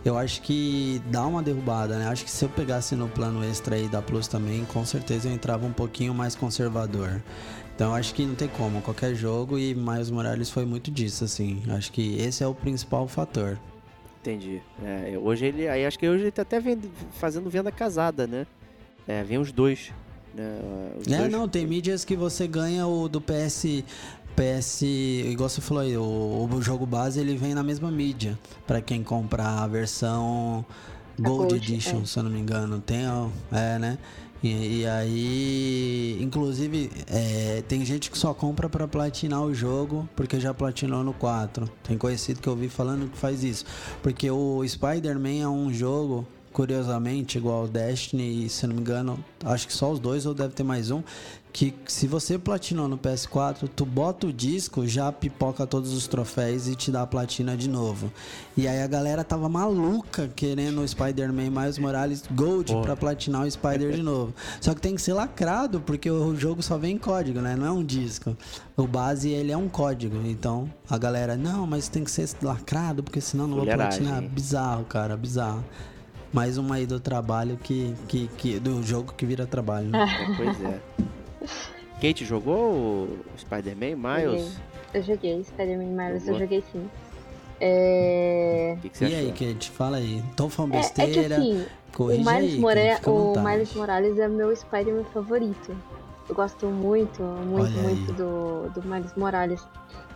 Eu acho que dá uma derrubada, né? Acho que se eu pegasse no plano extra aí da Plus também, com certeza eu entrava um pouquinho mais conservador. Então acho que não tem como, qualquer jogo e Miles Morales foi muito disso, assim. Acho que esse é o principal fator. Entendi. É, hoje ele. Aí acho que hoje ele tá até vend- fazendo venda casada, né? É, vem os dois. Né? Os É, dois- não, tem mídias que você ganha o do PS. PS, igual você falou aí, o, o jogo base ele vem na mesma mídia. Pra quem comprar a versão Gold, Gold, Edition, é. se eu não me engano. Tem, ó, é, né? E, e aí, inclusive, é, tem gente que só compra pra platinar o jogo porque já platinou no 4. Tem conhecido que eu vi falando que faz isso. Porque o Spider-Man é um jogo, curiosamente, igual ao Destiny, se não me engano, acho que só os dois ou deve ter mais um. Que se você platinou no PS4, tu bota o disco, já pipoca todos os troféus e te dá a platina de novo. E aí a galera tava maluca querendo o Spider-Man Miles Morales Gold Porra. pra platinar o Spider de novo. Só que tem que ser lacrado, porque o jogo só vem em código, né? Não é um disco. O base, ele é um código. Então, a galera, não, mas tem que ser lacrado, porque senão não vou platinar. Bizarro, cara, bizarro. Mais uma aí do trabalho que, que, que do jogo que vira trabalho. né? É, pois é. Kate jogou o Spider-Man, Miles? Eu joguei Spider-Man Miles, eu joguei sim. É... Que, que E aí? Kate, fala aí. Tô falando É, é que besteira. assim, o Miles, aí, More- o. Miles Morales é meu Spider-Man favorito. Eu gosto muito, muito, Olha muito do, do Miles Morales.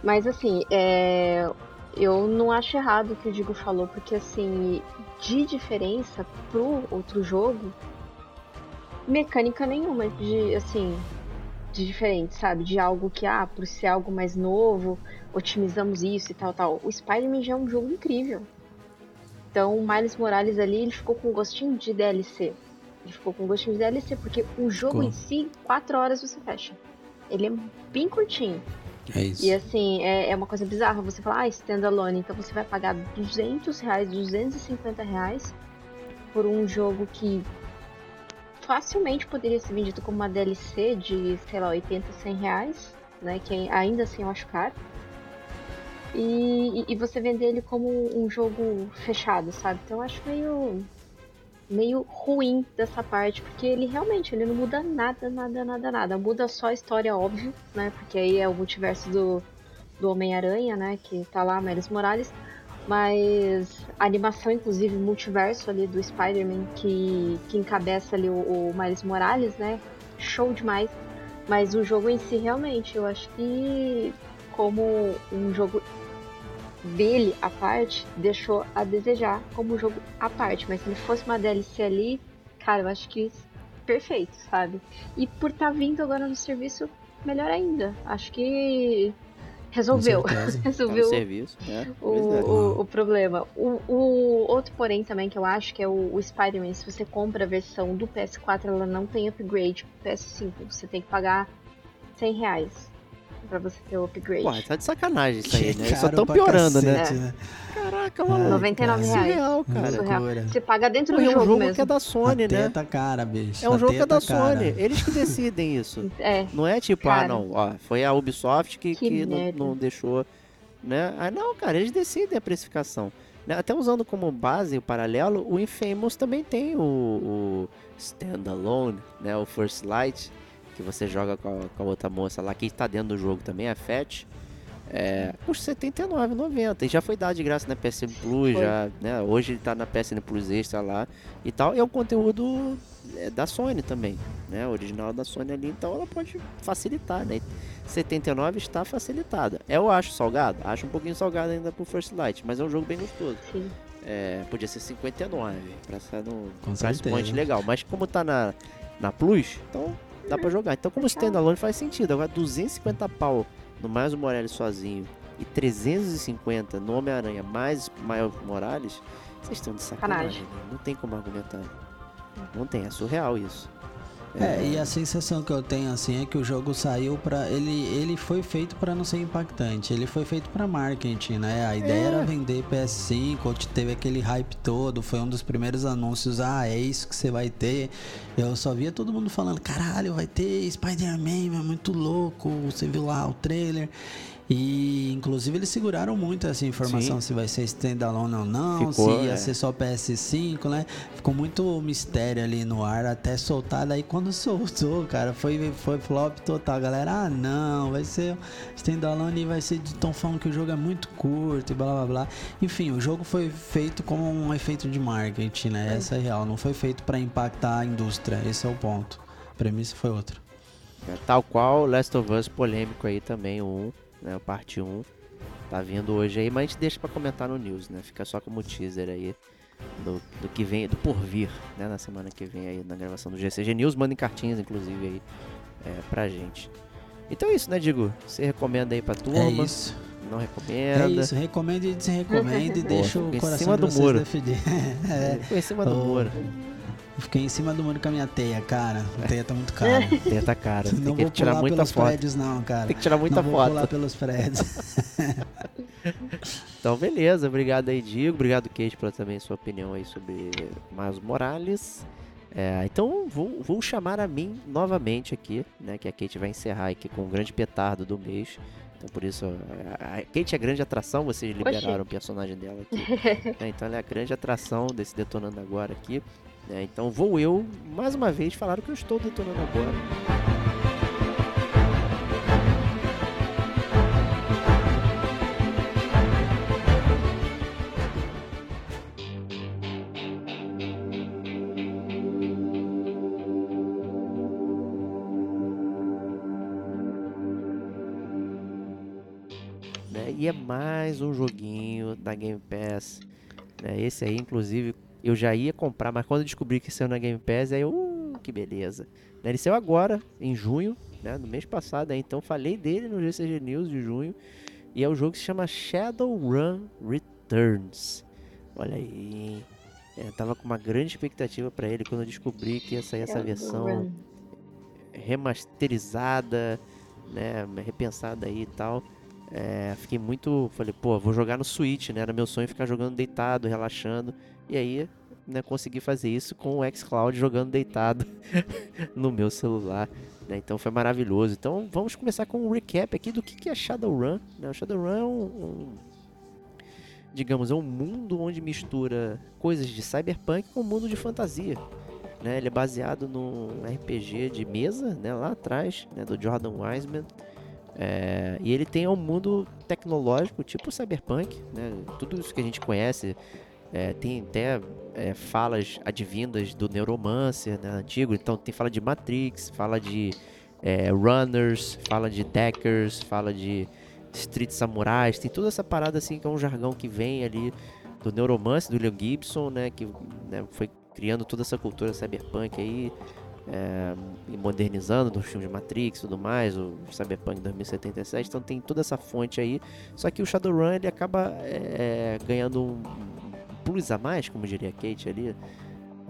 Mas assim, é, eu não acho errado o que o Digo falou, porque assim, de diferença pro outro jogo, mecânica nenhuma de assim, de diferente, sabe? De algo que, ah, por ser algo mais novo, otimizamos isso e tal, tal. O Spider-Man já é um jogo incrível. Então, o Miles Morales ali, ele ficou com gostinho de DLC. Ele ficou com gostinho de DLC, porque o jogo em si, 4 horas você fecha. Ele é bem curtinho. É isso. E assim, é, é uma coisa bizarra você falar, ah, standalone, então você vai pagar 200 reais, 250 reais por um jogo que facilmente poderia ser vendido como uma DLC de, sei lá, 80, 100 reais, né? Que ainda assim eu acho caro. E, e- e você vender ele como um jogo fechado, sabe? Então eu acho meio meio ruim dessa parte, porque ele realmente ele não muda nada, nada, nada, nada. Muda só a história, óbvio, né? Porque aí é o multiverso do, do Homem-Aranha, né? Que tá lá, Miles Morales. Mas a animação, inclusive, multiverso ali do Spider-Man, que, que encabeça ali o, o Miles Morales, né? Show demais. Mas o jogo em si, realmente, eu acho que como um jogo dele à parte, deixou a desejar como um jogo à parte. Mas se ele fosse uma DLC ali, cara, eu acho que perfeito, sabe? E por estar vindo agora no serviço, melhor ainda. Acho que resolveu. Certeza. Tá resolveu serviço. É, o, é. o, o problema. O, o outro porém também que eu acho que é o, o Spider-Man, se você compra a versão do PS4, ela não tem upgrade pro PS5. Você tem que pagar 100 reais pra você ter o upgrade. Porra, tá de sacanagem isso aí, né? Só tão piorando, né? cacete, né? Caraca, É, mano. 99 cara, reais. Surreal, cara. Surreal. Você paga dentro do é um jogo jogo mesmo. que é da Sony, a né? teta cara, bicho. É um jogo que é da cara. Sony. Eles que decidem isso. É, Não é tipo, ah, Cara. não, ó, foi a Ubisoft que, Que que não, não deixou, né? Ah, não, cara, eles decidem a precificação. Né, Até usando como base o paralelo, o Infamous também tem o, o Standalone, né? O First Light, que você joga com a, com a outra moça lá, que está dentro do jogo também, a Fat. É, custa R$ 79,90. E já foi dado de graça na PSN Plus, Foi. já, né? Hoje ele tá na PSN Plus Extra lá e tal. E é um conteúdo é, da Sony também, né? Original da Sony ali, então ela pode facilitar, né? 79 está facilitada. Eu acho salgado? Acho um pouquinho salgado ainda pro First Light, mas é um jogo bem gostoso. sim. é, podia ser 59, pra ser no Com price point certeza. legal. Mas como tá na, na Plus, então dá pra jogar. Então como standalone faz sentido. Agora 250 pau no Miles Morales sozinho e 350 no Homem-Aranha mais Miles Morales, vocês estão de sacanagem. Sacanagem. né? Não tem como argumentar. Não tem, é surreal isso. É, e a sensação que eu tenho assim é que o jogo saiu pra. ele ele foi feito pra não ser impactante, ele foi feito pra marketing, né? A ideia É. era vender PS5, teve aquele hype todo, foi um dos primeiros anúncios, ah, é isso que você vai ter. Eu só via todo mundo falando, caralho, vai ter Spider-Man, é muito louco, você viu lá o trailer. E inclusive eles seguraram muito essa informação Sim. se vai ser standalone ou não, Ficou, se ia é. ser só PS5, né? Ficou muito mistério ali no ar até soltar. Daí quando soltou, cara, foi, foi flop total. Galera, ah não, vai ser standalone e vai ser de tão falando que o jogo é muito curto e blá blá blá. Enfim, o jogo foi feito como um efeito de marketing, né? Essa é real. Não foi feito pra impactar a indústria. Esse é o ponto. A premissa foi outra. É, Tal qual Last of Us polêmico aí também, o 1, né? Parte 1. Tá vindo hoje aí, mas a gente deixa pra comentar no news, né? Fica só como teaser aí do, do que vem, do porvir, né? Na semana que vem aí, na gravação do GCG News. Mandem cartinhas, inclusive, aí é, pra gente. Então é isso, né, Digo? Você recomenda aí pra turma? É isso. Não É recomenda? isso. Recomendo e desrecomendo e deixa o em coração cima de do vocês muro. decidir. é. Em cima do Ô, muro. Fiquei em cima do muro com a minha teia, cara. A teia tá muito cara. Tenta cara. Tem Não que vou tirar pular muita pelos foto. prédios, não, cara. Tem que tirar muita não vou foto. pular pelos prédios. Então, beleza. Obrigado aí, Diego. Obrigado, Kate, pela também sua opinião aí sobre Miles Morales. É, então, vou, vou chamar a mim novamente aqui, né? Que a Kate vai encerrar aqui com o grande petardo do mês. Então, por isso, a, a Kate é a grande atração. Vocês liberaram o personagem dela aqui. né, então, ela é a grande atração desse Detonando Agora aqui. Né, então, vou eu, mais uma vez, falar o que eu estou detonando agora. né? E é mais um joguinho da Game Pass. Né? Esse aí, inclusive, eu já ia comprar, mas quando eu descobri que saiu na Game Pass, aí eu, uh, que beleza. Ele saiu agora, em junho, né? no mês passado, então falei dele no GCG News de junho. E é o jogo que se chama Shadowrun Returns. Olha aí. É, tava com uma grande expectativa pra ele quando eu descobri que ia sair essa versão Run. remasterizada, né, repensada aí e tal. É, fiquei muito, falei, pô, vou jogar no Switch, né? Era meu sonho ficar jogando deitado, relaxando. E aí, né, consegui fazer isso com o xCloud jogando deitado no meu celular. né, Então foi maravilhoso. Então vamos começar com um recap aqui do que é Shadowrun. Né? O Shadowrun é um, um- digamos, é um mundo onde mistura coisas de cyberpunk com um mundo de fantasia. Né? Ele é baseado num RPG de mesa, né? lá atrás, né? do Jordan Wiseman. É, e ele tem um mundo tecnológico, tipo cyberpunk, né? tudo isso que a gente conhece. É, tem até é, falas advindas do Neuromancer né? antigo, então tem fala de Matrix, fala de é, Runners, fala de Deckers, fala de Street Samurais, tem toda essa parada assim que é um jargão que vem ali do Neuromancer, do William Gibson, né? Que né, foi criando toda essa cultura cyberpunk aí é, e modernizando dos filmes Matrix e tudo mais, o Cyberpunk 2077, então tem toda essa fonte aí, só que o Shadowrun ele acaba é, ganhando um, um plus a mais, como diria Kate ali,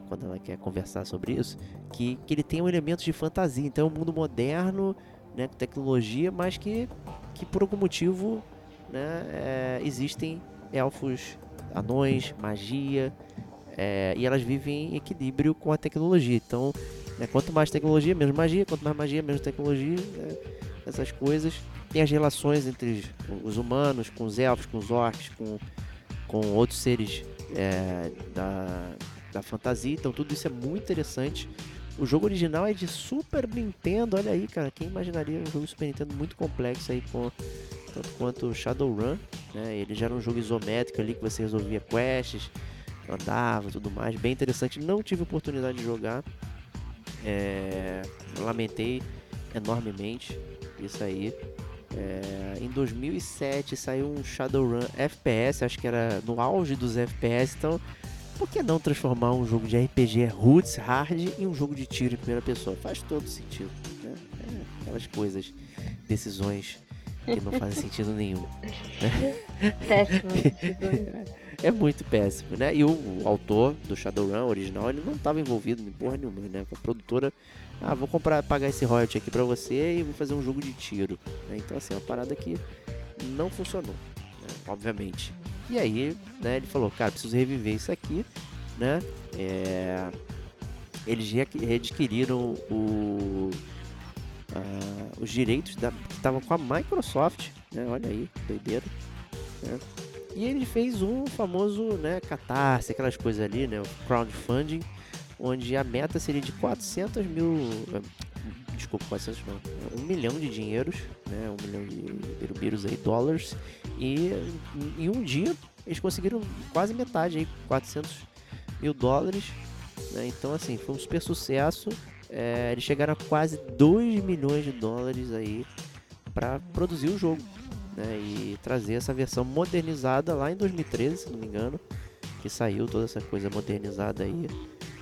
quando ela quer conversar sobre isso, que, que ele tem um elemento de fantasia, então é um mundo moderno, né, com tecnologia, mas que, que por algum motivo né, é, existem elfos, anões, magia, é, e elas vivem em equilíbrio com a tecnologia. Então, né, quanto mais tecnologia, menos magia, quanto mais magia, menos tecnologia, né, essas coisas. Tem as relações entre os humanos, com os elfos, com os orcs, com, com outros seres é, da, da fantasia. Então, tudo isso é muito interessante. O jogo original é de Super Nintendo, olha aí, cara. Quem imaginaria um jogo Super Nintendo muito complexo aí, com, tanto quanto Shadowrun. Né? Ele já era um jogo isométrico ali que você resolvia quests, andava tudo mais. Bem interessante. Não tive oportunidade de jogar. É, lamentei enormemente isso aí. É, em 2007 saiu um Shadowrun FPS, acho que era no auge dos FPS, então por que não transformar um jogo de RPG roots, hard, em um jogo de tiro em primeira pessoa? Faz todo sentido, né? É, aquelas coisas, decisões que não fazem sentido nenhum. Péssimo. É muito péssimo, né? E o, o autor do Shadowrun original, ele não estava envolvido em porra nenhuma, né? A produtora, ah, vou comprar, pagar esse royalty aqui pra você e vou fazer um jogo de tiro. né? Então, assim, é uma parada que não funcionou, né? obviamente. E aí, né, ele falou, cara, preciso reviver isso aqui, né? É... Eles re- readquiriram o... ah, os direitos da... que estavam com a Microsoft, né? Olha aí, doideira. Né? E ele fez um famoso, né, catarse, aquelas coisas ali, né, o crowdfunding, onde a meta seria de 400 mil, eh, desculpa, 400 não, um milhão de dinheiros, né, um milhão de birubiros aí, dólares, e em- um dia eles conseguiram quase metade aí, 400 mil dólares, né, então assim, foi um super sucesso, eh, eles chegaram a quase 2 milhões de dólares aí para produzir o jogo né, e trazer essa versão modernizada lá em 2013, se não me engano, que saiu toda essa coisa modernizada aí.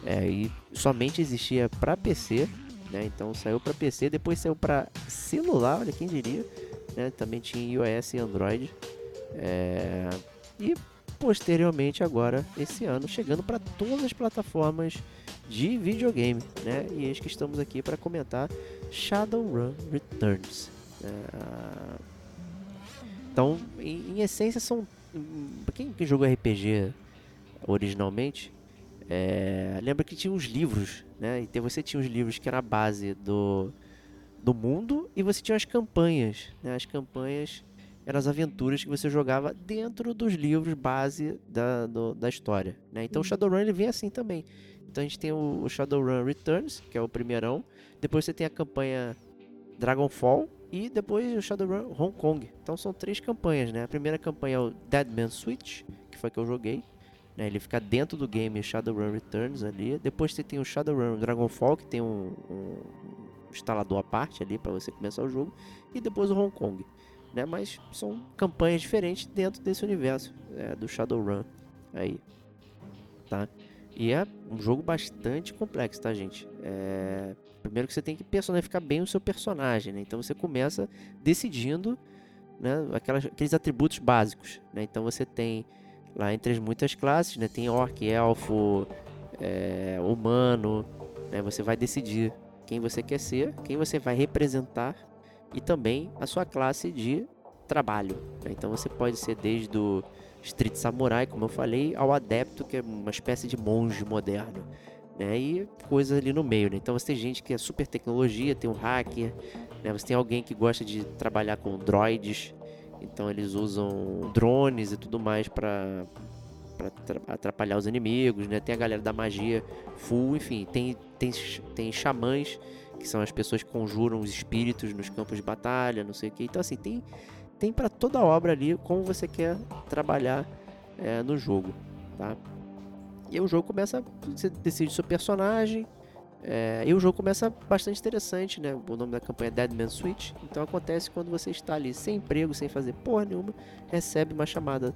É, e somente existia para PC, né? Então saiu para PC, depois saiu para celular, olha quem diria, né? Também tinha iOS e Android. É, e posteriormente agora esse ano chegando para todas as plataformas de videogame, né? E eis que estamos aqui para comentar Shadowrun Returns. É, então, em, em essência, são. hum, quem, quem jogou RPG originalmente, é, lembra que tinha os livros, né? Então você tinha os livros que era a base do, do mundo e você tinha as campanhas, né? As campanhas eram as aventuras que você jogava dentro dos livros base da, do- da história, né? Então o Shadowrun ele vem assim também. Então a gente tem o, o Shadowrun Returns, que é o primeirão. Depois você tem a campanha Dragonfall e depois o Shadowrun Hong Kong. Então são três campanhas, né? A primeira campanha é o Dead Man Switch, que foi que eu joguei. né? Ele fica dentro do game Shadowrun Returns ali. Depois você tem o Shadowrun Dragonfall, que tem um, um instalador à parte ali para você começar o jogo. E depois o Hong Kong. Né? Mas são campanhas diferentes dentro desse universo é, do Shadowrun aí. Tá? E é um jogo bastante complexo, tá, gente? É... Primeiro que você tem que personificar bem o seu personagem, né? Então você começa decidindo né, aquelas, aqueles atributos básicos, né? Então você tem lá entre as muitas classes, né? Tem orc, elfo, é, humano, né? Você vai decidir quem você quer ser, quem você vai representar e também a sua classe de trabalho. né? Então você pode ser desde o Street Samurai, como eu falei, ao adepto, que é uma espécie de monge moderno. Né? E coisas ali no meio. Né? Então você tem gente que é super tecnologia, tem um hacker, né? você tem alguém que gosta de trabalhar com droids, então eles usam drones e tudo mais para atrapalhar os inimigos, né? Tem a galera da magia full, enfim, tem, tem, tem xamãs, que são as pessoas que conjuram os espíritos nos campos de batalha, não sei o que. Então, assim, tem, tem para toda a obra ali como você quer trabalhar é, no jogo, tá? E aí o jogo começa, você decide seu personagem, é, e o jogo começa bastante interessante, né? O nome da campanha é Dead Man Switch. Então acontece quando você está ali sem emprego, sem fazer porra nenhuma, recebe uma chamada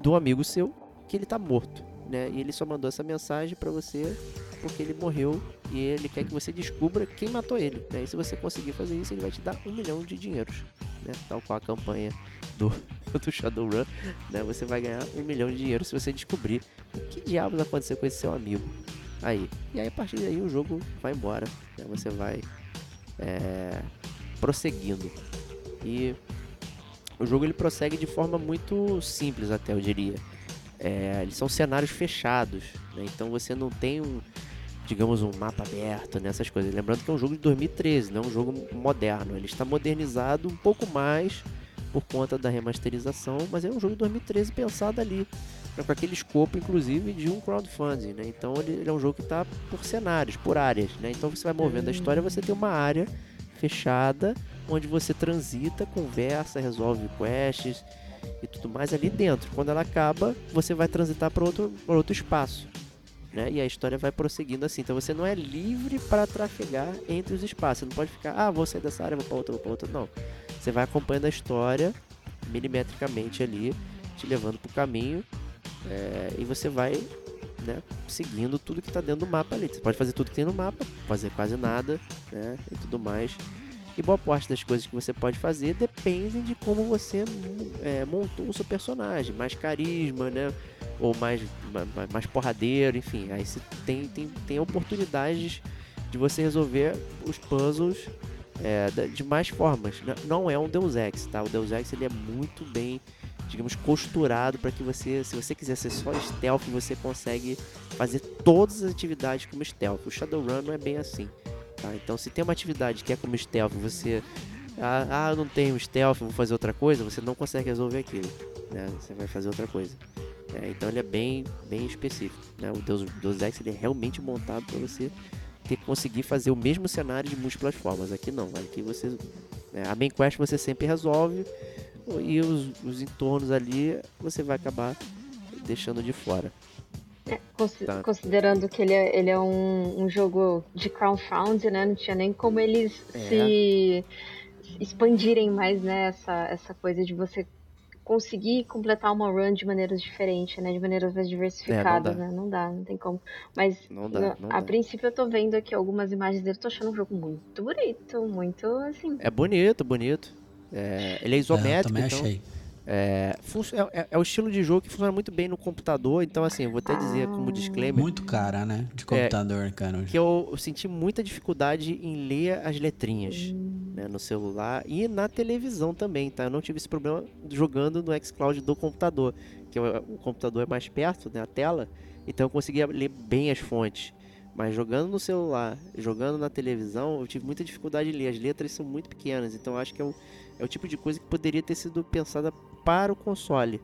do amigo seu que ele tá morto, né? E ele só mandou essa mensagem para você porque ele morreu e ele quer que você descubra quem matou ele, né? E se você conseguir fazer isso, ele vai te dar um milhão de dinheiros, né? Tal qual a campanha do, do Shadowrun, né? Você vai ganhar um milhão de dinheiro se você descobrir o que diabos aconteceu com esse seu amigo aí. E aí a partir daí o jogo vai embora, né? Você vai é, prosseguindo e o jogo ele prossegue de forma muito simples até eu diria. É, eles são cenários fechados, né? então você não tem um, digamos, um mapa aberto nessas coisas. Lembrando que é um jogo de 2013, não é um jogo moderno. Ele está modernizado um pouco mais por conta da remasterização, mas é um jogo de 2013 pensado ali né, com aquele escopo, inclusive, de um crowdfunding. Né? Então ele, é um jogo que está por cenários, por áreas. Né? Então você vai movendo a história, você tem uma área fechada onde você transita, conversa, resolve quests e tudo mais ali dentro. Quando ela acaba, você vai transitar para outro, outro espaço. Né? E a história vai prosseguindo assim. Então você não é livre para trafegar entre os espaços. Você não pode ficar, ah, vou sair dessa área, vou para outra, vou para outra. Não. você vai acompanhando a história milimetricamente ali, te levando pro caminho é, e você vai né, seguindo tudo que está dentro do mapa ali. Você pode fazer tudo que tem no mapa, fazer quase nada, né, e tudo mais. E boa parte das coisas que você pode fazer dependem de como você é, montou o seu personagem, mais carisma, né, ou mais, mais, mais porradeiro, enfim. Aí você tem, tem, tem oportunidades de você resolver os puzzles é, de mais formas. Não é um Deus Ex, tá? O Deus Ex ele é muito bem, digamos, costurado para que você, se você quiser ser só stealth, você consegue fazer todas as atividades como stealth. O Shadowrun não é bem assim, tá? Então, se tem uma atividade que é como stealth, você ah, ah não tenho stealth, vou fazer outra coisa, você não consegue resolver aquilo, né? Você vai fazer outra coisa. É, então ele é bem, bem específico. Né? O Deus, Deus Ex ele é realmente montado para você ter que conseguir fazer o mesmo cenário de múltiplas formas. Aqui não, aqui você. Né, a main quest você sempre resolve e os, os entornos ali você vai acabar deixando de fora. É, tá. Considerando que ele é, ele é um, um jogo de crowdfunding, né? Não tinha nem como eles é. se expandirem mais né, essa, essa coisa de você conseguir completar uma run de maneiras diferentes, né? De maneiras mais diversificadas, é, não né? Não dá, não tem como. Mas não dá, não a dá. princípio eu tô vendo aqui algumas imagens dele, tô achando um jogo muito bonito, muito assim. É bonito, bonito. É, ele é isométrico. É, eu também então, achei. É, é, é, o estilo de jogo que funciona muito bem no computador, então assim, eu vou até dizer como disclaimer. Muito cara, né? De computador, cara. Que eu, eu, senti muita dificuldade em ler as letrinhas né, no celular e na televisão também, tá? Eu não tive esse problema jogando no xCloud do computador, que o, o computador é mais perto, né, a tela, então eu conseguia ler bem as fontes. Mas jogando no celular, jogando na televisão, eu tive muita dificuldade em ler. As letras são muito pequenas, então acho que é o, é o tipo de coisa que poderia ter sido pensada para o console,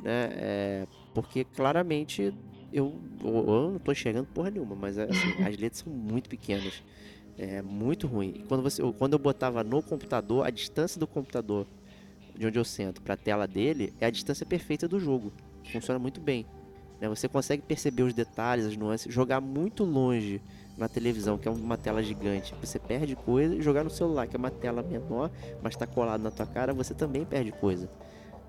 né? É, porque claramente eu, eu, não estou enxergando porra nenhuma, mas assim, as letras são muito pequenas. É muito ruim. E quando, você, quando eu botava no computador, a distância do computador de onde eu sento para a tela dele é a distância perfeita do jogo. Funciona muito bem. Né? Você consegue perceber os detalhes, as nuances, jogar muito longe na televisão, que é uma tela gigante, você perde coisa, e jogar no celular, que é uma tela menor, mas está colado na tua cara, você também perde coisa.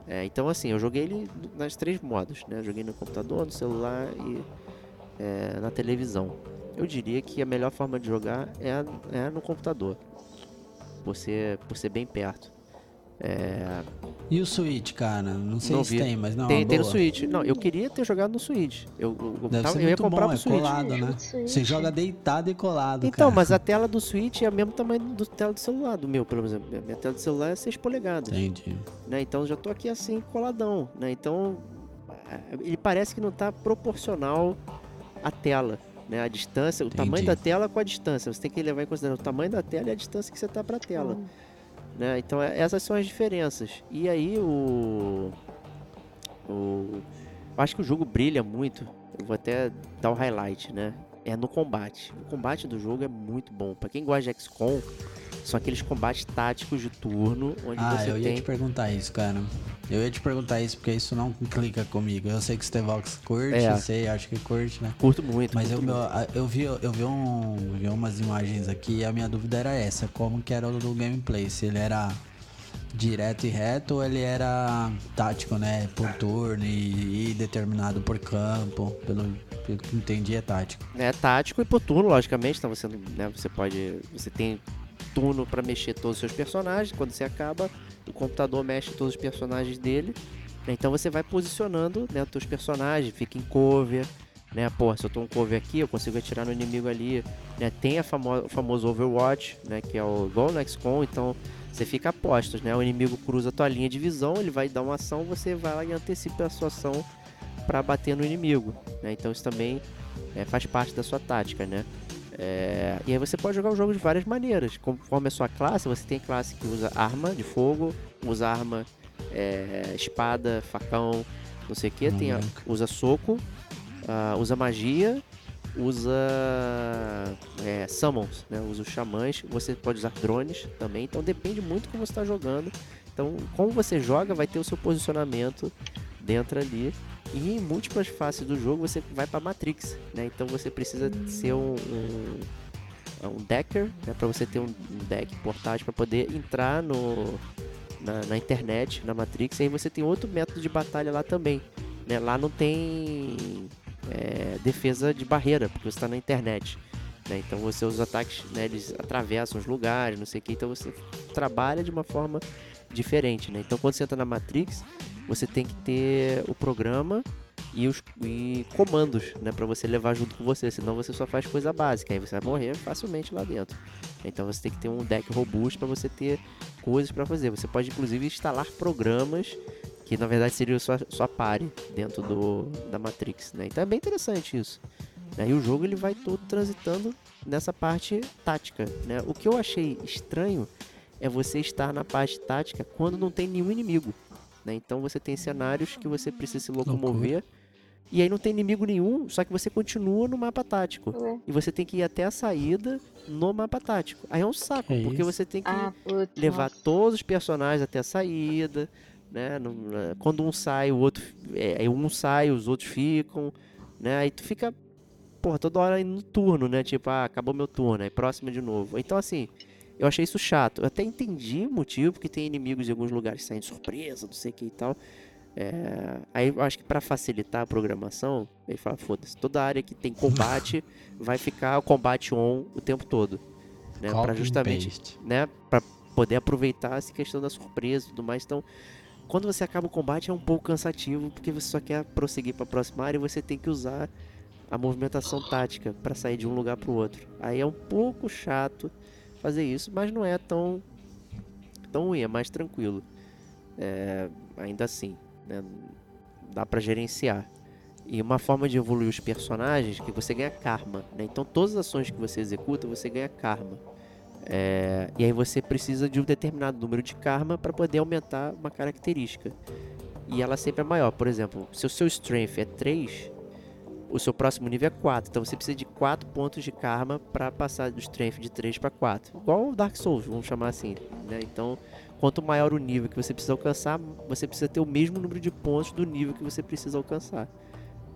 É, então assim, eu joguei ele nas três modos, né? joguei no computador, no celular e é, na televisão. Eu diria que a melhor forma de jogar é, é no computador, ser, por ser bem perto. É... E o Switch, cara? Não sei não se vi. tem, mas não. Tem, tem no Switch. Não, eu queria ter jogado no Switch. Eu, eu, Deve tava, ser eu ia comprar bom, pro é Switch. colado, né? Você joga deitado e colado. Então, cara. mas a tela do Switch é o mesmo tamanho do tela do celular, do meu, pelo menos. Minha tela do celular é 6 polegadas. Entendi. Né? Então já tô aqui assim, coladão. Né? Então, é, ele parece que não tá proporcional à tela. Né, a distância, o Entendi. tamanho da tela com a distância. Você tem que levar em consideração o tamanho da tela e a distância que você tá para a tela. Hum. Né? Então é, essas são as diferenças. E aí o. O. Acho que o jogo brilha muito. Eu vou até dar o highlight, né? É no combate. O combate do jogo é muito bom. Para quem gosta de XCOM, são aqueles combates táticos de turno, onde ah, você eu ia te perguntar isso, cara. Eu ia te perguntar isso porque isso não clica comigo. Eu sei que o Stevox curte, é. sei, acho que curte, né? Curto muito. Mas curto eu, muito. eu, vi, eu vi, um, vi umas imagens aqui e a minha dúvida era essa, como que era o do gameplay, se ele era direto e reto ou ele era tático, né? Por turno e, e determinado por campo, pelo, pelo que entendi é tático. É tático e por turno, logicamente, então você, né, você pode, você tem turno para mexer todos os seus personagens. Quando você acaba, o computador mexe todos os personagens dele. Então você vai posicionando né, os seus personagens, fica em cover. Né, pô, se eu tô um cover aqui, eu consigo atirar no inimigo ali. Né, tem a famo o famoso Overwatch, né, que é o igual no XCOM, então você fica a postos, né? O inimigo cruza a tua linha de visão, ele vai dar uma ação, você vai lá e antecipa a sua ação para bater no inimigo. Né? Então isso também é, faz parte da sua tática, né? É, e aí você pode jogar o jogo de várias maneiras. Conforme a sua classe, você tem classe que usa arma de fogo, usa arma, é, espada, facão, não sei o que, tem a, usa soco, uh, usa magia, usa é, summons, né? usa os xamãs, você pode usar drones também, então depende muito como você está jogando. Então, como você joga, vai ter o seu posicionamento dentro ali. E em múltiplas faces do jogo você vai para Matrix, né? Então você precisa ser um, um um decker, né, para você ter um, deck portátil para poder entrar no, na, na, internet, na Matrix. E aí você tem outro método de batalha lá também. Né? Lá não tem é, defesa de barreira, porque você está na internet. Né? Então você os ataques, né, eles atravessam os lugares, não sei o que. Então você trabalha de uma forma diferente. Né? Então quando você entra na Matrix, você tem que ter o programa e os e comandos, né, para você levar junto com você, senão você só faz coisa básica, aí você vai morrer facilmente lá dentro. Então você tem que ter um deck robusto para você ter coisas para fazer. Você pode inclusive instalar programas que na verdade seria sua sua pare dentro do da Matrix, né? Então é bem interessante isso. Né? E o jogo ele vai todo transitando nessa parte tática, né? O que eu achei estranho é você estar na parte tática quando não tem nenhum inimigo. Né? Então você tem cenários que você precisa se locomover Loucura. e aí não tem inimigo nenhum, só que você continua no mapa tático. É. E você tem que ir até a saída no mapa tático. Aí é um saco, é porque isso? você tem que ah, levar nossa. todos os personagens até a saída. Né? Quando um sai, o outro. É, um sai, os outros ficam. Né? Aí tu fica, porra, toda hora no turno, né? Tipo, ah, acabou meu turno, aí próxima de novo. Então, assim, eu achei isso chato. Eu até entendi o motivo, porque tem inimigos em alguns lugares de surpresa, não sei o que e tal. É... Aí eu acho que para facilitar a programação, ele fala, foda-se, toda área que tem combate vai ficar o combate on o tempo todo. Né? Para justamente, né, para poder aproveitar essa questão da surpresa e tudo mais. Então, quando você acaba o combate é um pouco cansativo, porque você só quer prosseguir para a próxima área e você tem que usar a movimentação tática para sair de um lugar para o outro. Aí é um pouco chato fazer isso, mas não é tão, tão ruim, é mais tranquilo. É, ainda assim, né? dá para gerenciar. E uma forma de evoluir os personagens é que você ganha karma. Né? Então todas as ações que você executa, você ganha karma. É, e aí você precisa de um determinado número de karma para poder aumentar uma característica. E ela sempre é maior. Por exemplo, se o seu strength é 3, o seu próximo nível é 4. Então você precisa de 4 pontos de karma para passar do strength de 3 para 4. Igual o Dark Souls, vamos chamar assim. Né? Então, quanto maior o nível que você precisa alcançar, você precisa ter o mesmo número de pontos do nível que você precisa alcançar.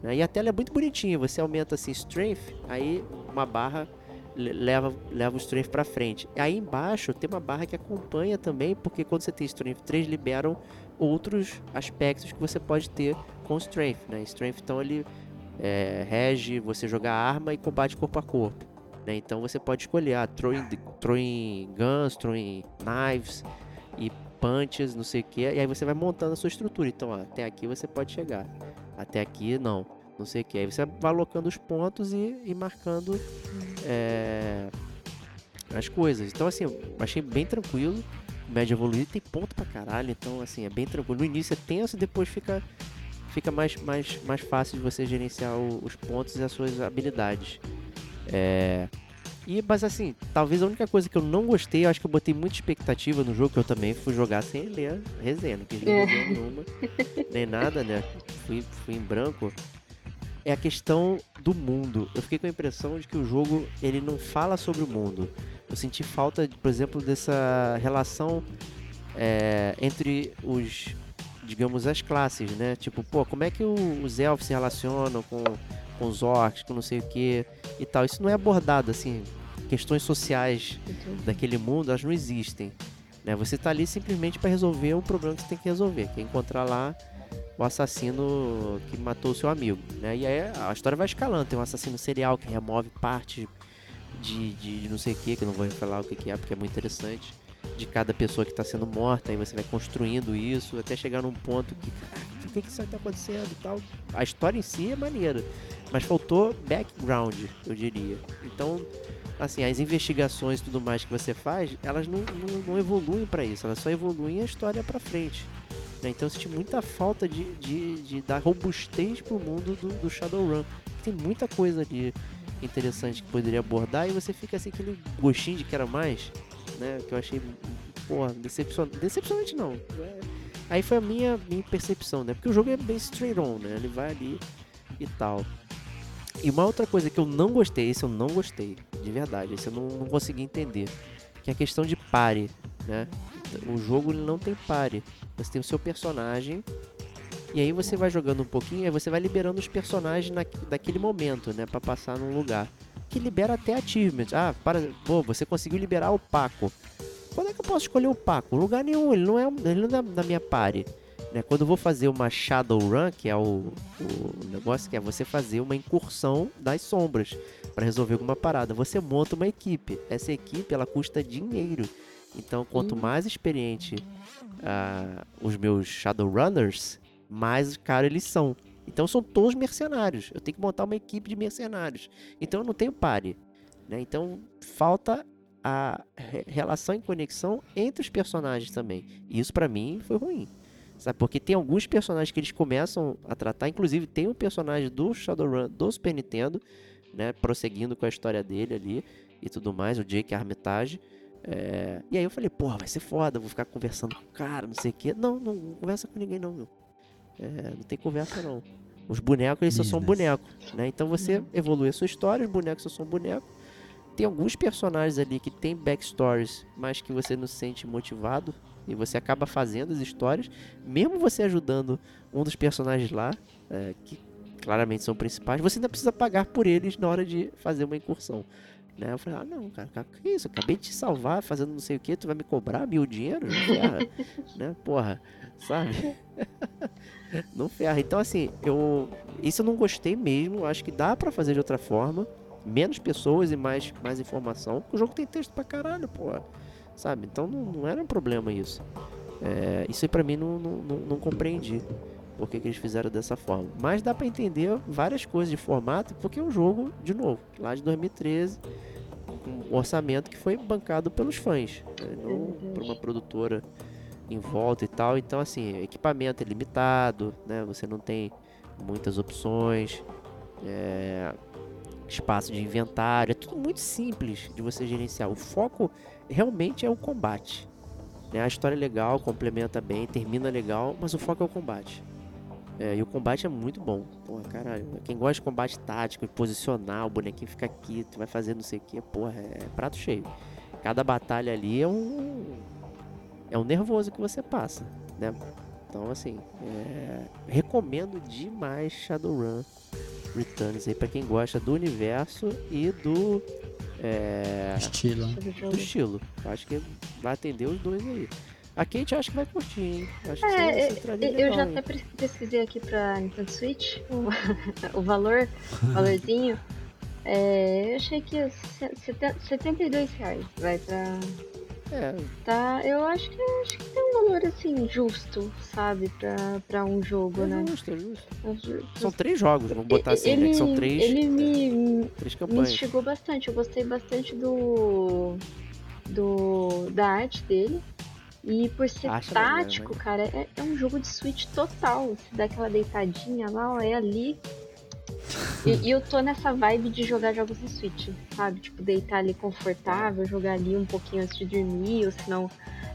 Né? E a tela é muito bonitinha. Você aumenta assim strength, aí uma barra leva, leva o strength para frente. Aí embaixo tem uma barra que acompanha também, porque quando você tem strength 3 liberam outros aspectos que você pode ter com strength, né? Strength então ele é, você jogar arma e combate corpo a corpo. Né? Então você pode escolher ah, throwing, throwing guns, throwing knives e punches, não sei o que. E aí você vai montando a sua estrutura. Então, ó, até aqui você pode chegar. Até aqui não. Não sei o que. Aí você vai alocando os pontos e, e marcando é, as coisas. Então, assim, eu achei bem tranquilo. Média evoluído tem ponto pra caralho. Então, assim, é bem tranquilo. No início é tenso, depois fica fica mais, mais, mais fácil de você gerenciar o, os pontos e as suas habilidades. É... E, mas assim, talvez a única coisa que eu não gostei, eu acho que eu botei muita expectativa no jogo, que eu também fui jogar sem ler resenha, não quis ler é. resenha nenhuma, nem nada, né? Fui, fui em branco. É a questão do mundo. Eu fiquei com a impressão de que o jogo, ele não fala sobre o mundo. Eu senti falta, por exemplo, dessa relação é, entre os digamos, as classes, né? Tipo, pô, como é que os elfos se relacionam com, com os orcs, com não sei o que e tal. Isso não é abordado, assim. Questões sociais daquele mundo, elas não existem. Né? Você tá ali simplesmente para resolver um problema que você tem que resolver, que é encontrar lá o assassino que matou o seu amigo, né? E aí a história vai escalando. Tem um assassino serial que remove partes de, de, de não sei o que, que eu não vou falar o que, que é, porque é muito interessante de cada pessoa que está sendo morta, aí você vai construindo isso até chegar num ponto que, o que, que isso está acontecendo e tal. A história em si é maneira, mas faltou background, eu diria. Então, assim, as investigações e tudo mais que você faz, elas não, não, não evoluem para isso, elas só evoluem a história para frente. Né? Então eu senti muita falta de, de, de dar robustez pro mundo do, do Shadowrun. Tem muita coisa ali interessante que poderia abordar e você fica assim aquele gostinho de que era mais né? Que eu achei, porra, decepcionante. Decepcionante não. É... Aí foi a minha, minha percepção, né? Porque o jogo é bem straight on, né? Ele vai ali e tal. E uma outra coisa que eu não gostei, esse eu não gostei, de verdade, esse eu não, não consegui entender, que é a questão de pare, né? O jogo não tem pare. Você tem o seu personagem e aí você vai jogando um pouquinho, aí você vai liberando os personagens na, daquele momento, né, para passar num lugar. Que libera até achievements. Ah, para, pô, você conseguiu liberar o Paco. Quando é que eu posso escolher o Paco? Lugar nenhum, ele não é, ele não é da minha party. Né? Quando eu vou fazer uma Shadowrun, que é o, o negócio que é você fazer uma incursão das sombras para resolver alguma parada, você monta uma equipe. Essa equipe ela custa dinheiro. Então, quanto mais experiente ah, os meus Shadowrunners, mais caro eles são. Então são todos mercenários. Eu tenho que montar uma equipe de mercenários. Então eu não tenho pare. Né? Então falta a re- relação e conexão entre os personagens também. E isso pra mim foi ruim. Sabe? Porque tem alguns personagens que eles começam a tratar. Inclusive tem um personagem do Shadowrun do Super Nintendo, né? Prosseguindo com a história dele ali e tudo mais, o Jake Armitage. É, E aí eu falei, porra, vai ser foda, vou ficar conversando com o cara, não sei o quê. Não, não, não conversa com ninguém não, meu. É, não tem conversa não. Os bonecos, eles só são Business. bonecos, né? Então você evolui a sua história, os bonecos só são bonecos. Tem alguns personagens ali que tem backstories, mas que você não se sente motivado. E você acaba fazendo as histórias, mesmo você ajudando um dos personagens lá, é, que claramente são principais, você ainda precisa pagar por eles na hora de fazer uma incursão. Né? Eu falei, ah não, cara, que isso? Eu acabei de te salvar fazendo não sei o que, tu vai me cobrar mil dinheiro? Né? Porra, sabe? não ferra. Então assim, eu. Isso eu não gostei mesmo. Acho que dá pra fazer de outra forma. Menos pessoas e mais, mais informação. O jogo tem texto pra caralho, porra. Sabe? Então não, não era um problema isso. É, isso aí pra mim não, não, não, não compreendi por que, que eles fizeram dessa forma. Mas dá pra entender várias coisas de formato, porque é um jogo, de novo, lá de 2013, com um orçamento que foi bancado pelos fãs, né? não por uma produtora em volta e tal. Então, assim, equipamento é limitado, né? Você não tem muitas opções, é, espaço de inventário, é tudo muito simples de você gerenciar. O foco realmente é o combate. Né? A história é legal, complementa bem, termina legal, mas o foco é o combate. É, e o combate é muito bom. Porra, caralho. Quem gosta de combate tático e posicionar, o bonequinho fica aqui, tu vai fazer não sei o que, porra, é prato cheio. Cada batalha ali é um. É um nervoso que você passa, né? Então, assim, é, recomendo demais Shadowrun Returns aí pra quem gosta do universo e do. É, Estilo. do estilo. Acho que vai atender os dois aí. A Kate acho que vai curtir, hein? Acho que É, você- eu- você traria Eu já legal, até hein? pres- pesquisei aqui pra Nintendo Switch o, o valor, o valorzinho. É, eu achei que ia ser seten- 72 reais vai pra. É, Tá, eu acho que acho que tem um valor assim justo, sabe, pra, pra um jogo, é né? justo, é justo. É ju- São três jogos, vamos botar assim, né? Que são três, Ele me, três me campanhas. instigou bastante. Eu gostei bastante do. do da arte dele. E por ser tático, né? cara, é, é um jogo de Switch total. Você dá aquela deitadinha lá, ó, é ali. E, eu tô nessa vibe de jogar jogos de Switch, sabe? Tipo, deitar ali confortável, jogar ali um pouquinho antes de dormir, ou se não,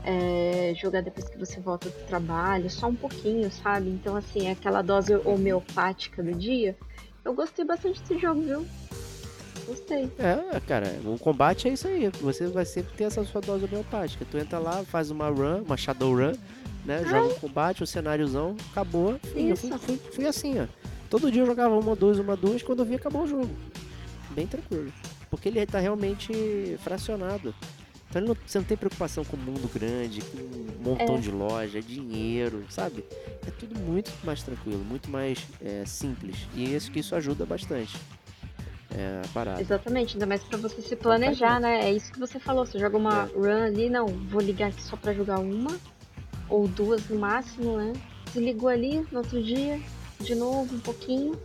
é, jogar depois que você volta do trabalho, só um pouquinho, sabe? Então, assim, é aquela dose homeopática do dia. Eu gostei bastante desse jogo, viu? Gostei. É, cara, o combate é isso aí. Você vai sempre ter essa sua dose homeopática. Tu entra lá, faz uma run, uma shadow run, né? Joga um combate, um cenáriozão, acabou. Fui, Isso. fui, fui assim, ó. Todo dia eu jogava uma, duas, uma, duas, quando eu vi acabou o jogo. Bem tranquilo. Porque ele tá realmente fracionado. Então ele não, você não tem preocupação com o mundo grande, com um montão É. de loja, dinheiro, sabe? É tudo muito mais tranquilo, muito mais é, simples. E isso que isso ajuda bastante. É a parada. Exatamente, ainda mais pra você se planejar, né? É isso que você falou. Você joga uma É. run ali, não, vou ligar aqui só pra jogar uma, ou duas no máximo, né? Desligou ali no outro dia, de novo, um pouquinho.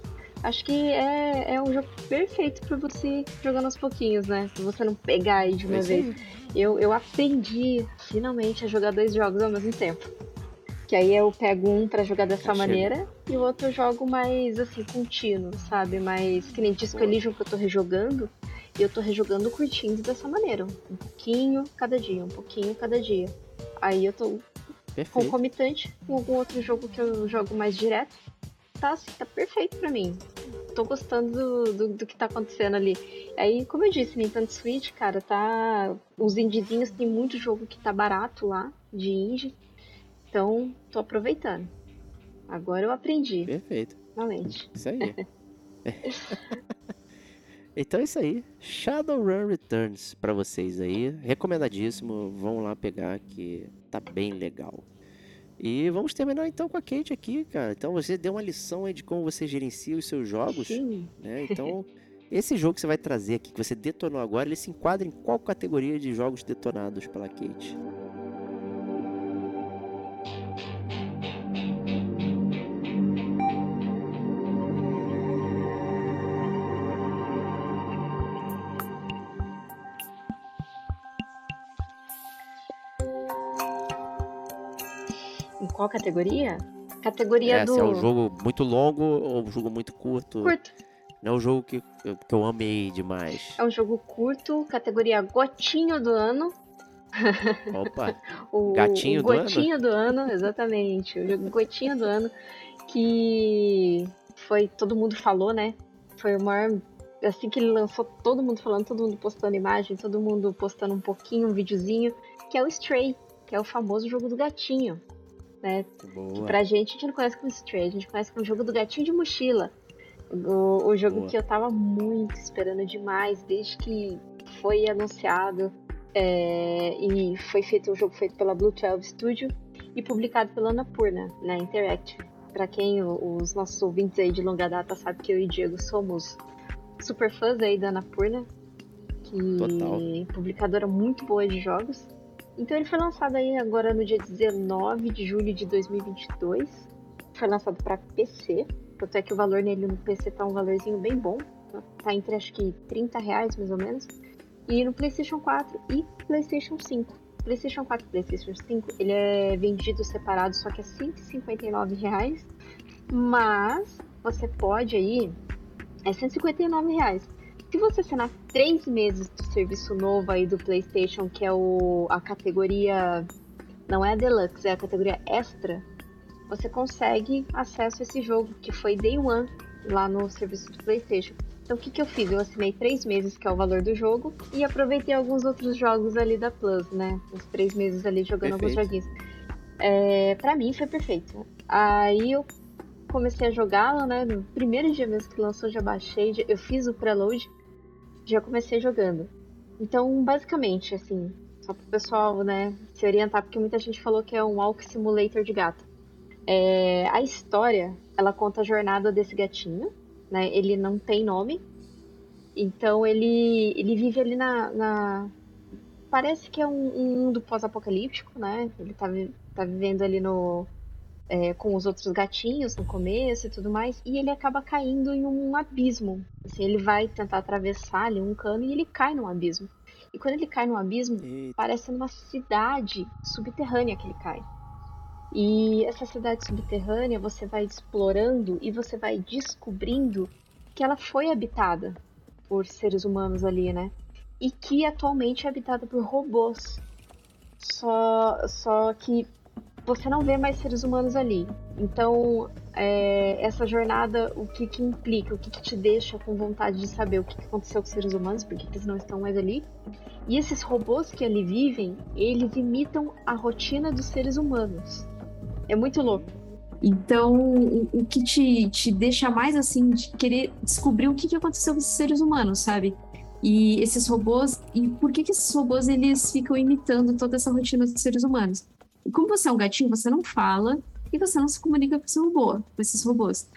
Acho que é, é um jogo perfeito pra você jogando aos pouquinhos, né? Pra você não pegar aí de É uma isso vez. Eu, eu aprendi finalmente a jogar dois jogos ao mesmo tempo. Que aí eu pego um pra jogar dessa Chega. maneira e o outro eu jogo mais assim, contínuo, sabe? Mais que nem Disco. Elysium que eu tô rejogando. E eu tô rejogando curtindo dessa maneira. Um pouquinho cada dia, um pouquinho cada dia. Aí eu tô Perfeito. concomitante com algum outro jogo que eu jogo mais direto. Tá, assim, tá perfeito pra mim. Tô gostando do, do, do que tá acontecendo ali. Aí, como eu disse, Nintendo Switch, cara, tá. Os indiezinhos tem muito jogo que tá barato lá, de indie. Então, tô aproveitando. Agora eu aprendi, Perfeito. finalmente. Isso aí. Então é isso aí. Shadowrun Returns pra vocês aí. Recomendadíssimo. Vão lá pegar que tá bem legal. E vamos terminar então com a Kate aqui, cara. Então você deu uma lição aí de como você gerencia os seus jogos. Sim. Né? Então, esse jogo que você vai trazer aqui, que você detonou agora, ele se enquadra em qual categoria de jogos detonados pela Kate? Qual categoria? Categoria É, do. se é um jogo muito longo ou um jogo muito curto. Curto. Não é um jogo que, que eu amei demais. É um jogo curto, categoria gotinho do ano. Opa, O, Gatinho o do ano? gotinho do ano, exatamente. O jogo gotinho do ano que foi todo mundo falou, né? Foi o maior assim que ele lançou, todo mundo falando, todo mundo postando imagem, todo mundo postando um pouquinho, um videozinho, que é o Stray, que é o famoso jogo do gatinho, né? boa. Pra gente, a gente não conhece como Stray, a gente conhece como jogo do gatinho de mochila. O, o jogo Boa. que eu tava muito esperando demais, desde que foi anunciado. é, e foi feito um jogo feito pela Blue 12 Studio e publicado pela Annapurna, na Interactive. Pra quem o- os nossos ouvintes aí de longa data sabem que eu e o Diego somos super fãs aí da Annapurna, que Total. publicadora muito boa de jogos. Então ele foi lançado aí agora no dia 19 de julho de 2022. Foi lançado para PC. Tanto é que o valor nele no PC tá um valorzinho bem bom. Tá entre acho que 30 reais mais ou menos. E no PlayStation 4 e PlayStation 5. PlayStation 4 e PlayStation 5 ele é vendido separado, só que é 159 reais. Mas você pode aí. É 159 reais. Se você assinar três meses do serviço novo aí do PlayStation, que é o, a categoria. Não é a Deluxe, é a categoria Extra, você consegue acesso a esse jogo, que foi Day One lá no serviço do PlayStation. Então o que, que eu fiz? Eu assinei três meses, que é o valor do jogo, e aproveitei alguns outros jogos ali da Plus, né? Os três meses ali jogando alguns Perfeito. joguinhos. É, pra mim foi perfeito. Aí eu comecei a jogá-la, né? No primeiro dia mesmo que lançou, já baixei, eu fiz o preload, já comecei jogando. Então, basicamente, assim, só pro pessoal, né, se orientar, porque muita gente falou que é um walk simulator de gato. É, a história, ela conta a jornada desse gatinho, né? Ele não tem nome. Então ele, ele vive ali na, na- Parece que é um, um mundo pós-apocalíptico, né? Ele tá, tá vivendo ali no. É, com os outros gatinhos no começo e tudo mais. E ele acaba caindo em um abismo. Assim, ele vai tentar atravessar ali um cano e ele cai num abismo. E quando ele cai num abismo, Eita, parece numa cidade subterrânea que ele cai. E essa cidade subterrânea você vai explorando e você vai descobrindo que ela foi habitada por seres humanos ali, né? E que atualmente é habitada por robôs. Só, só que você não vê mais seres humanos ali. Então, é, essa jornada, o que que implica? O que que te deixa com vontade de saber o que que aconteceu com os seres humanos? Por que eles não estão mais ali? E esses robôs que ali vivem, eles imitam a rotina dos seres humanos. É muito louco. Então, o, que te, te deixa mais assim de querer descobrir o que, que aconteceu com esses seres humanos, sabe? E esses robôs, e por que, que esses robôs eles ficam imitando toda essa rotina dos seres humanos? Como você é um gatinho, você não fala e você não se comunica com esse robô, com esses robôs.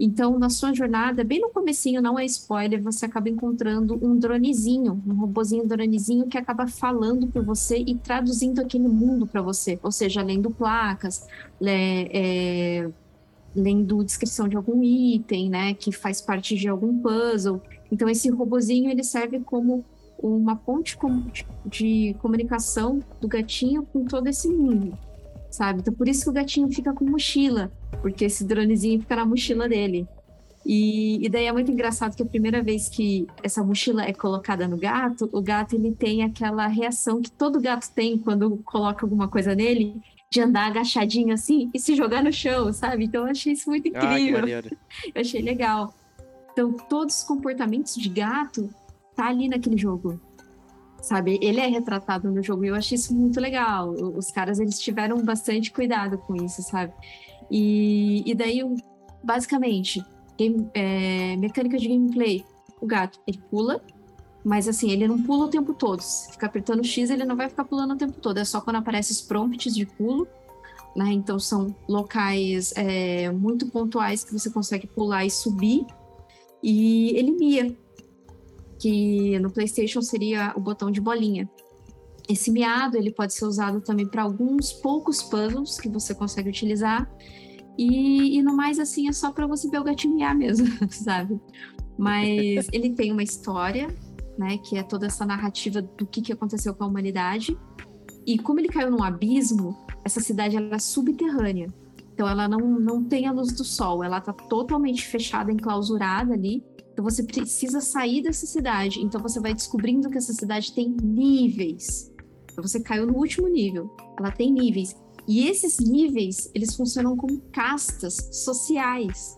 Então, na sua jornada, bem no comecinho, não é spoiler, você acaba encontrando um dronezinho, um robozinho dronezinho que acaba falando por você e traduzindo aquele mundo para você, ou seja, lendo placas, le- é, lendo descrição de algum item, né, que faz parte de algum puzzle. Então esse robozinho ele serve como uma ponte de comunicação do gatinho com todo esse mundo, sabe? Então por isso que o gatinho fica com mochila, porque esse dronezinho fica na mochila dele. E, e daí é muito engraçado que a primeira vez que essa mochila é colocada no gato, o gato ele tem aquela reação que todo gato tem quando coloca alguma coisa nele, de andar agachadinho assim e se jogar no chão, sabe? Então eu achei isso muito ah, incrível. maneiro. eu achei legal. Então todos os comportamentos de gato tá ali naquele jogo. Sabe? Ele é retratado no jogo e eu achei isso muito legal. Os caras eles tiveram bastante cuidado com isso, sabe? E, e daí, basicamente, game- é, mecânica de gameplay. o gato, ele pula, mas assim, ele não pula o tempo todo. Se ficar apertando X, ele não vai ficar pulando o tempo todo. É só quando aparecem os prompts de pulo, né? Então são locais é, muito pontuais que você consegue pular e subir. E ele mia, que no PlayStation seria o botão de bolinha. Esse miado ele pode ser usado também para alguns poucos puzzles que você consegue utilizar. E, e no mais, assim, é só para você ver o gatinho miar mesmo, sabe? Mas ele tem uma história, né? Que é toda essa narrativa do que, que aconteceu com a humanidade. E como ele caiu num abismo, essa cidade ela é subterrânea. Então ela não, não tem a luz do sol, ela tá totalmente fechada, enclausurada ali. Então você precisa sair dessa cidade. Então você vai descobrindo que essa cidade tem níveis. Então você caiu no último nível. Ela tem níveis. E esses níveis, eles funcionam como castas sociais,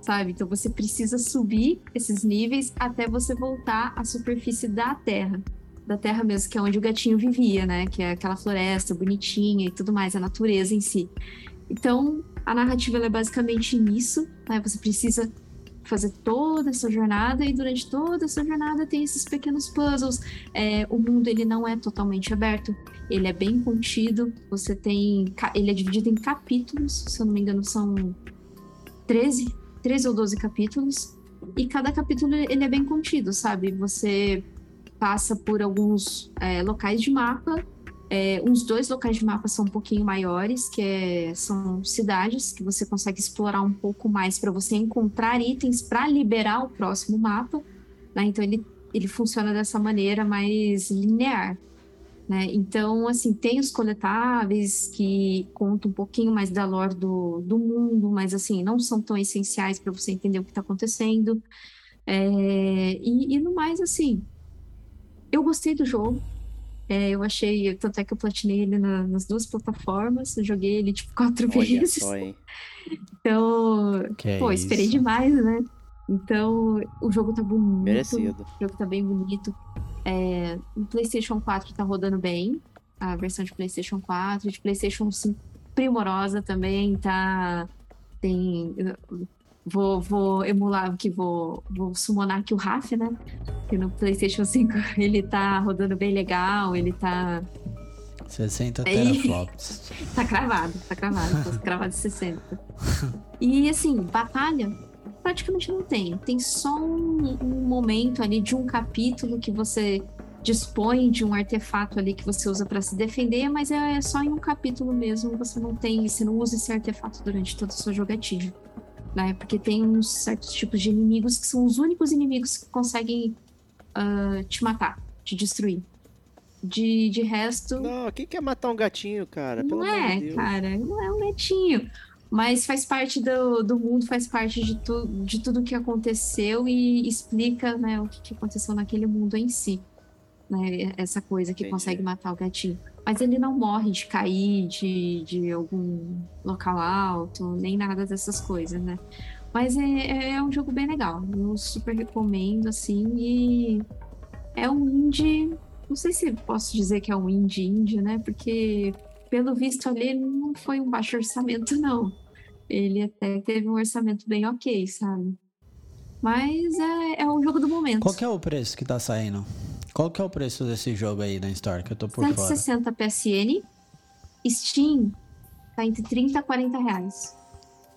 sabe? Então você precisa subir esses níveis até você voltar à superfície da Terra. Da Terra mesmo, que é onde o gatinho vivia, né? Que é aquela floresta bonitinha e tudo mais, a natureza em si. Então, a narrativa é basicamente nisso, né? Você precisa fazer toda essa jornada e durante toda essa jornada tem esses pequenos puzzles. É, o mundo ele não é totalmente aberto, ele é bem contido. Você tem, ele é dividido em capítulos, se eu não me engano são 13, 13 ou 12 capítulos. E cada capítulo ele é bem contido, sabe? Você passa por alguns é, locais de mapa é, uns dois locais de mapa são um pouquinho maiores, que é, são cidades que você consegue explorar um pouco mais para você encontrar itens para liberar o próximo mapa. Né? Então ele, ele funciona dessa maneira mais linear. Né? Então, assim, tem os coletáveis que contam um pouquinho mais da lore do, do mundo, mas assim, não são tão essenciais para você entender o que está acontecendo. É, e, e no mais, assim, eu gostei do jogo, é, eu achei, tanto é que eu platinei ele na, nas duas plataformas, eu joguei ele tipo quatro Olha vezes. só, hein? Então, Que pô, é esperei isso. demais, né? Então, o jogo tá bonito. Merecido. O jogo tá bem bonito. É, o PlayStation 4 tá rodando bem. A versão de PlayStation 4, de PlayStation 5 primorosa também, tá. Tem. Vou, vou emular aqui, vou, vou summonar aqui o Raf, né? Que no PlayStation 5 ele tá rodando bem legal, ele tá 60 Aí- teraflops. Tá cravado, tá cravado, tá cravado de 60. E assim, batalha praticamente não tem. Tem só um, um momento ali de um capítulo que você dispõe de um artefato ali que você usa pra se defender, mas é só em um capítulo mesmo. Você não tem, você não usa esse artefato durante toda a sua jogatina. Né? Porque tem uns certos tipos de inimigos que são os únicos inimigos que conseguem ah, te matar, te destruir. De, de resto. Não, quem quer matar um gatinho, cara? Pelo Não é, de cara, não é um netinho. Mas faz parte do, do mundo, faz parte de, tu, de tudo que aconteceu e explica né, o que, que aconteceu naquele mundo em si. Né, essa coisa que Entendi. consegue matar o gatinho. Mas ele não morre de cair de, de algum local alto, nem nada dessas coisas, né? Mas é, é um jogo bem legal. Eu super recomendo, assim, e é um indie. Não sei se posso dizer que é um indie indie, né? Porque pelo visto ali não foi um baixo orçamento, não. Ele até teve um orçamento bem ok, sabe? Mas é, é um jogo do momento. Qual que é o preço que tá saindo? Qual que é o preço desse jogo aí na Store? Que eu tô por fora. 160 PSN. Steam tá entre 30 e 40 reais.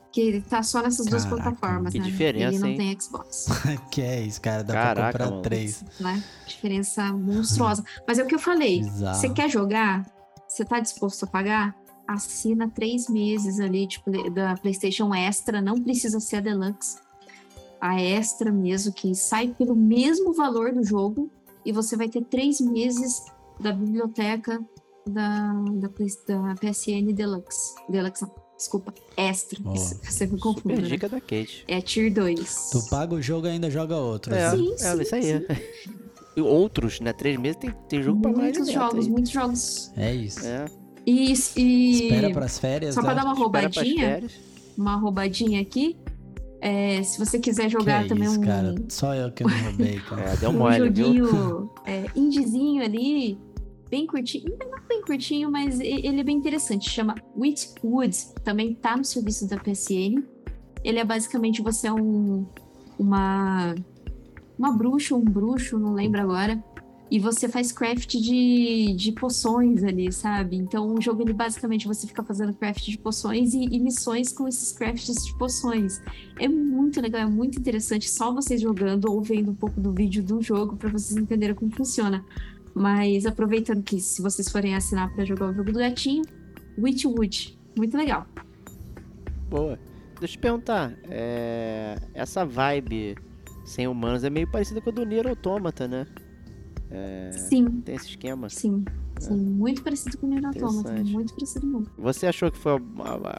Que ele tá só nessas duas Caraca, plataformas, que né? diferença, ele não hein? tem Xbox, que é isso, cara? Dá Caraca, pra comprar mano. três. né? Diferença monstruosa. Mas é o que eu falei. Bizarro. Você quer jogar? Você tá disposto a pagar? Assina três meses ali, tipo, da PlayStation Extra, não precisa ser a Deluxe. A Extra mesmo, que sai pelo mesmo valor do jogo, e você vai ter três meses da biblioteca da, da, da PSN Deluxe. Deluxe, não, desculpa, Extra. Isso, Você me confunde, Super né? dica da Kate. É Tier 2. Tu paga o jogo e ainda joga outro. É, né? Sim, é sim, isso aí. E outros, né? Três meses tem, tem jogo pra mais Muitos metro jogos, aí. muitos jogos. É isso. É, E, e Espera pras férias, só pra né? dar uma roubadinha, uma roubadinha aqui. É, se você quiser Que jogar é também isso, um, cara? Só eu que não roubei, cara. É, deu um mole, viu? joguinho é, indiezinho ali, bem curtinho, não é bem curtinho, mas ele é bem interessante. Chama Witchwood, também tá no serviço da PSN. Ele é basicamente você é um uma uma bruxa ou um bruxo, não lembro agora. E você faz craft de, de poções ali, sabe? Então o jogo ele basicamente você fica fazendo craft de poções e, e missões com esses crafts de poções. É muito legal, é muito interessante só vocês jogando ou vendo um pouco do vídeo do jogo para vocês entenderem como funciona. Mas aproveitando que se vocês forem assinar para jogar o jogo do gatinho, Witchwood, muito legal. Boa. Deixa eu te perguntar, é, essa vibe sem humanos é meio parecida com a do Nier Automata, né? É, Sim, tem esse esquema. sim, sim, muito parecido com o Nier Automata, Interessante. muito parecido mesmo. Você achou que foi a- a-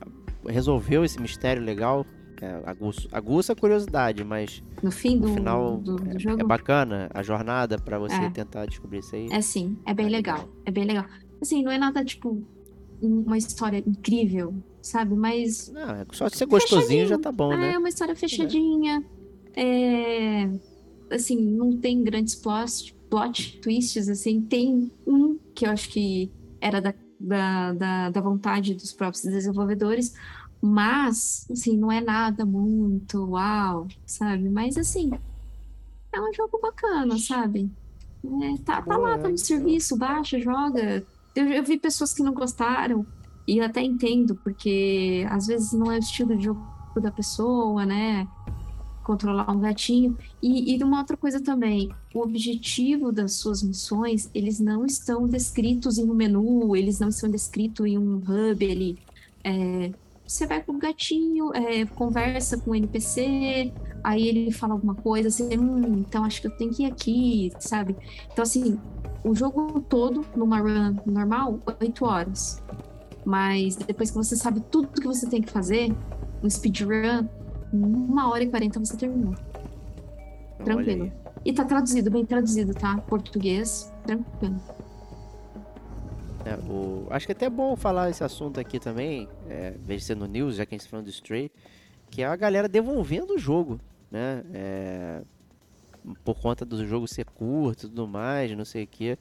a- resolveu esse mistério legal? É, aguça, aguça a curiosidade, mas No fim do, no final do, do é, jogo, é bacana a jornada pra você É. tentar descobrir isso aí. É sim, é bem Ah, legal. legal. É bem legal. Assim, não é nada tipo um- uma história incrível, sabe? Mas Não, é só de ser gostosinho já tá bom, né? é uma história fechadinha. É, assim, não tem grandes plot, plot twists, assim. Tem um que eu acho que era da, da, da, da vontade dos próprios desenvolvedores, mas, assim, não é nada muito uau, sabe? Mas, assim, é um jogo bacana, sabe? É, tá, tá lá, tá no serviço, baixa, joga. Eu, eu vi pessoas que não gostaram, e eu até entendo, porque às vezes não é o estilo de jogo da pessoa, né? Controlar um gatinho. E, e uma outra coisa também, o objetivo das suas missões, eles não estão descritos em um menu, eles não estão descritos em um hub ali. É, você vai com o gatinho, é, conversa com o NPC, aí ele fala alguma coisa, assim, hum, então acho que eu tenho que ir aqui, sabe? Então, assim, o jogo todo, numa run normal, 8 horas. Mas depois que você sabe tudo que você tem que fazer, um speedrun, uma hora e 40 você terminou. Tranquilo. E tá traduzido, bem traduzido, tá? Português, tranquilo. É, o- Acho que é até bom falar esse assunto aqui também, é, em vez de ser no news, já que a gente tá falando do Stray, que é a galera devolvendo o jogo, né? É, Por conta do jogo ser curto e tudo mais, não sei o que.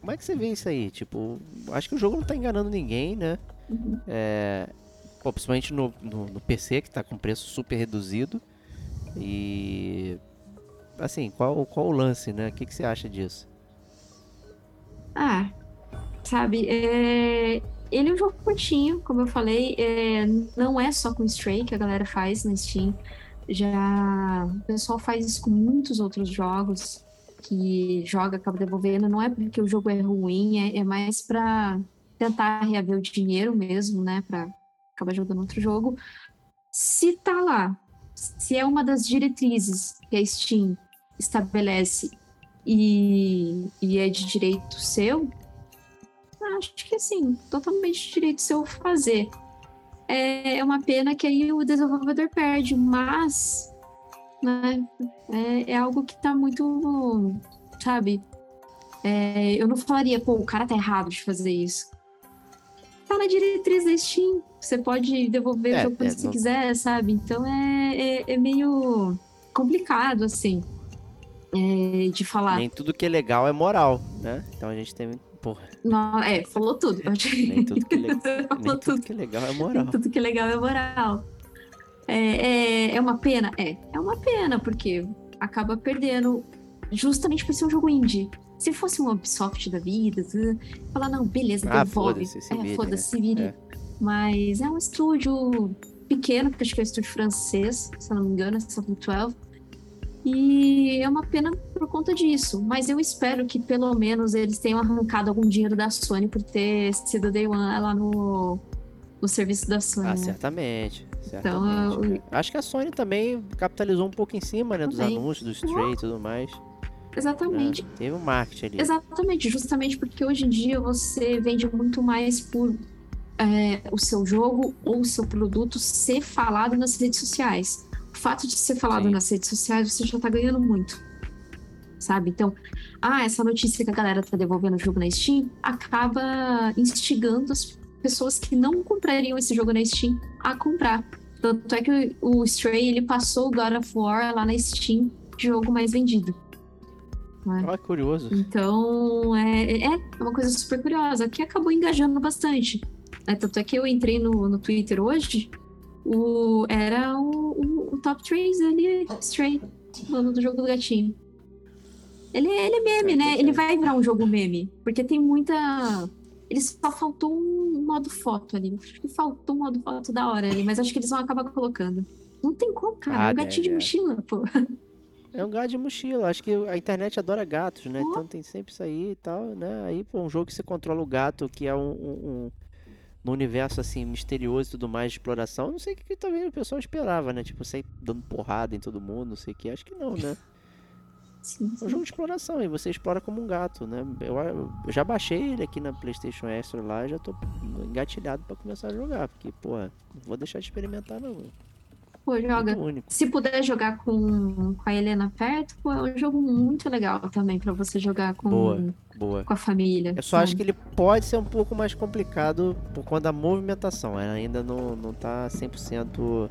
Como é que você vê isso aí? Tipo, acho que o jogo não tá enganando ninguém, né? Uhum. É, pô, principalmente no, no, no PC, que tá com preço super reduzido. E. Assim, qual, qual o lance, né? O que, que você acha disso? Ah, sabe, é, ele é um jogo curtinho, como eu falei, é, não é só com Stray que a galera faz na Steam. Já o pessoal faz isso com muitos outros jogos que joga, acaba devolvendo. Não é porque o jogo é ruim, é, é mais pra tentar reaver o dinheiro mesmo, né? Pra acabar jogando outro jogo. Se tá lá, se é uma das diretrizes que a Steam estabelece e, e é de direito seu, acho que assim, totalmente direito seu fazer. É uma pena que aí o desenvolvedor perde, mas né, é, é algo que tá muito, sabe? É, eu não falaria, pô, o cara tá errado de fazer isso. Tá na diretriz da Steam. Você pode devolver É, o jogo quando é, você não- quiser, sabe? Então é, é, é meio complicado, assim, é, de falar. Nem tudo que é legal é moral, né? Então a gente tem. Porra, Não, é, falou tudo. nem tudo que, é le- nem tudo. que é legal é moral. Tudo que é legal é moral. É, é, é uma pena? É. É uma pena, porque acaba perdendo justamente por ser um jogo indie. Se fosse um Ubisoft da vida, falar, não, beleza, Ah, devolve. foda-se, se é, vire, foda-se, né? se vire. É. Mas é um estúdio pequeno, porque acho que é um estúdio francês, se não me engano, é Software 12. E é uma pena por conta disso. Mas eu espero que pelo menos eles tenham arrancado algum dinheiro da Sony por ter sido Day One lá no, no serviço da Sony. Ah, né? certamente. Então, certamente, eu-. Acho que a Sony também capitalizou um pouco em cima, né? Dos Também. anúncios, do Stray e tudo mais. Exatamente. Teve um marketing ali. Exatamente, justamente porque hoje em dia você vende muito mais por é, o seu jogo ou o seu produto ser falado nas redes sociais. O fato de ser falado Sim. nas redes sociais, você já tá ganhando muito. Sabe? Então, ah, essa notícia que a galera tá devolvendo o jogo na Steam acaba instigando as pessoas que não comprariam esse jogo na Steam a comprar. Tanto é que o Stray ele passou o God of War lá na Steam de jogo mais vendido. Né? Olha, curioso. Então, é, é uma coisa super curiosa, que acabou engajando bastante. né? Tanto é que eu entrei no, no Twitter hoje, o, era o, o- o top 3 ali, Stray. falando do jogo do gatinho. Ele, ele é meme, É, né? é. Ele vai virar um jogo meme. Porque tem muita. Ele só faltou um modo foto ali. Acho que faltou um modo foto da hora ali, mas acho que eles vão acabar colocando. Não tem como, cara. Ah, é um gatinho de é. mochila, pô. É um gato de mochila. Acho que a internet adora gatos, né? Ó. Então tem sempre isso aí e tal, né? Aí, pô, um jogo que você controla o gato, que é um, um, um- no universo assim misterioso e tudo mais de exploração. Não sei o que, que também o pessoal esperava, né? Tipo, sair dando porrada em todo mundo, não sei o que. Acho que não, né? Sim, É um sim. jogo de exploração e você explora como um gato, né? Eu, eu já baixei ele aqui na PlayStation Extra lá, já tô engatilhado pra começar a jogar, porque, pô, não vou deixar de experimentar não. Pô, joga. Único. Se puder jogar com, com a Helena perto, pô, é um jogo muito legal também pra você jogar com, Boa. Boa. com a família. Eu só acho que ele pode ser um pouco mais complicado por conta da movimentação. Ela ainda não, não tá 100%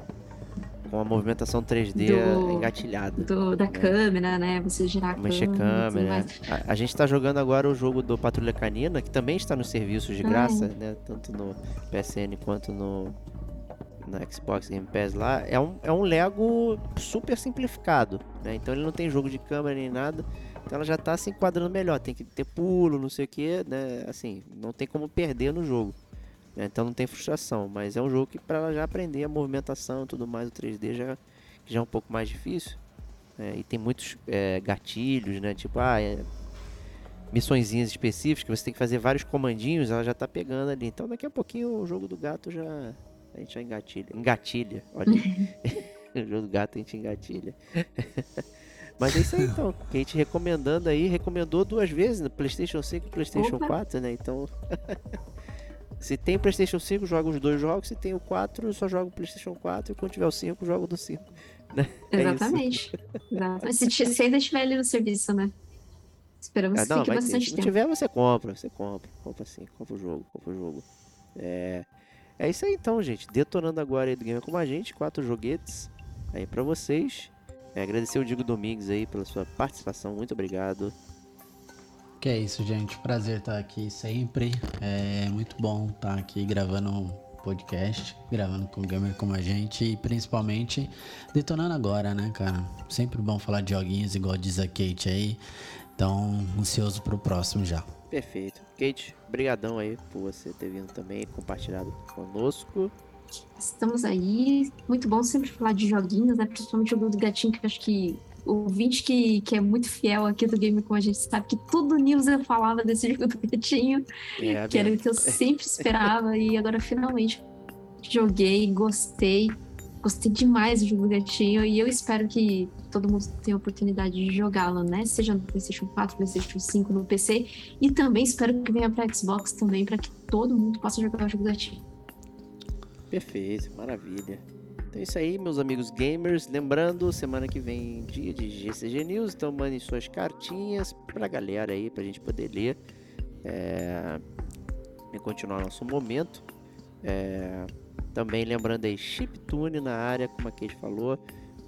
com a movimentação 3D Do- engatilhada. Do, da câmera, né? Você girar a Mexer câmera. tudo câmera. mais. A, a gente tá jogando agora o jogo do Patrulha Canina, que também está nos serviços de Ah, graça, né? Tanto no PSN quanto no, na Xbox Game Pass lá. É um, é um Lego super simplificado, né? Então ele não tem jogo de câmera nem nada. Então ela já tá se enquadrando melhor. Tem que ter pulo, não sei o que, né? Assim, não tem como perder no jogo. né? Então não tem frustração. Mas é um jogo que para ela já aprender a movimentação e tudo mais, o 3D já, já é um pouco mais difícil. né? e tem muitos é, gatilhos, né? Tipo, ah, é, missõezinhas específicas você tem que fazer vários comandinhos, ela já tá pegando ali. Então daqui a pouquinho o jogo do gato já. A gente já engatilha. Engatilha, olha. o jogo do gato a gente engatilha. Mas é isso aí então. Kate recomendando aí, recomendou duas vezes no PlayStation 5 e PlayStation Opa. 4, né? Então. Se tem PlayStation 5, joga os dois jogos. Se tem o 4, só joga o PlayStation 4. E quando tiver o 5, joga o do 5. Né? É. Exatamente. Exatamente. Se, se ainda estiver ali no serviço, né? Esperamos Ah, que não, fique vai ter. bastante Se não tempo. tiver, você compra, você compra. Compra sim, compra o jogo, compra o jogo. É, é isso aí então, gente. Detonando agora aí do Gamer Como a Gente, quatro joguetes aí pra vocês. É, agradecer o Diego Domingues aí pela sua participação, muito obrigado. Que é isso, gente. Prazer estar aqui sempre. É muito bom estar aqui gravando um podcast, gravando com o gamer como a gente e principalmente detonando agora, né, cara? Sempre bom falar de joguinhos, igual diz a Kate aí. Então, ansioso pro próximo já. Perfeito. Kate, brigadão aí por você ter vindo também e compartilhado conosco. Estamos aí. Muito bom sempre falar de joguinhos, né? Principalmente o jogo do gatinho, que eu acho que o ouvinte que, que é muito fiel aqui do Game como a gente sabe que todo news eu falava desse jogo do gatinho, É, que era o que eu sempre esperava, e agora finalmente joguei, gostei. Gostei demais do jogo do gatinho e eu espero que todo mundo tenha a oportunidade de jogá-lo, né? Seja no PlayStation 4, PlayStation 5, no PC. E também espero que venha para Xbox também, para que todo mundo possa jogar o jogo do gatinho. Perfeito, maravilha. Então é isso aí, meus amigos gamers. Lembrando, semana que vem, dia de GCG News. Então mandem suas cartinhas pra galera aí, pra gente poder ler. É... E continuar nosso momento. É... Também lembrando aí, chiptune na área, como a Kate falou.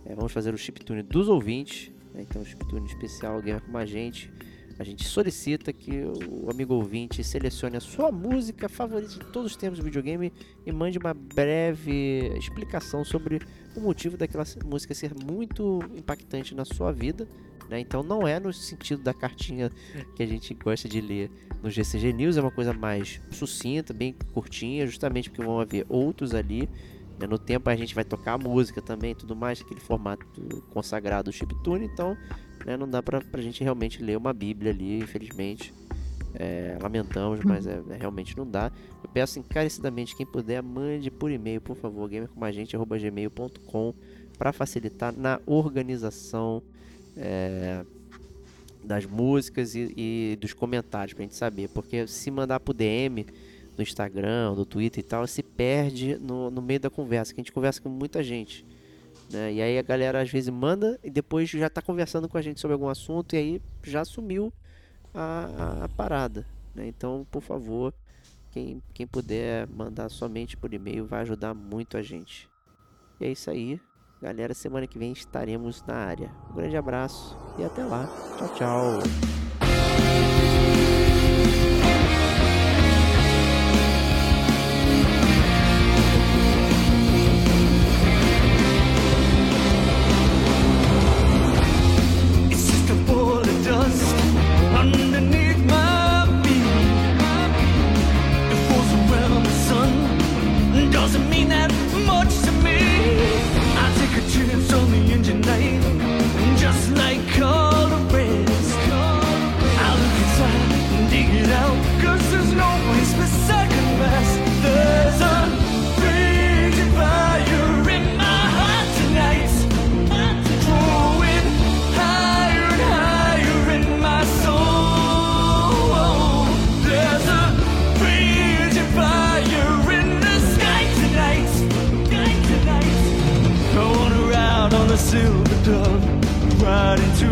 É, vamos fazer o chiptune dos ouvintes. né? Então, chiptune especial, gamer como a gente. A gente solicita que o amigo ouvinte selecione a sua música favorita de todos os tempos do videogame e mande uma breve explicação sobre o motivo daquela música ser muito impactante na sua vida. né? Então não é no sentido da cartinha que a gente gosta de ler no GCG News, é uma coisa mais sucinta, bem curtinha, justamente porque vão haver outros ali. Né? No tempo a gente vai tocar música também, tudo mais, aquele formato consagrado do chiptune, então né, não dá pra, pra gente realmente ler uma bíblia ali, infelizmente. É, lamentamos, mas é, é, realmente não dá. Eu peço encarecidamente, quem puder, mande por e-mail, por favor, gamercomagente.gmail.com para facilitar na organização é, das músicas e, e dos comentários, pra gente saber. Porque se mandar pro DM do Instagram, do Twitter e tal, se perde no, no meio da conversa, que a gente conversa com muita gente. Né? E aí a galera às vezes manda e depois já tá conversando com a gente sobre algum assunto e aí já sumiu a, a- a parada. né? Então, por favor, quem, quem puder mandar somente por e-mail vai ajudar muito a gente. E é isso aí. Galera, semana que vem estaremos na área. Um grande abraço e até lá. Tchau, tchau. Dove, ride into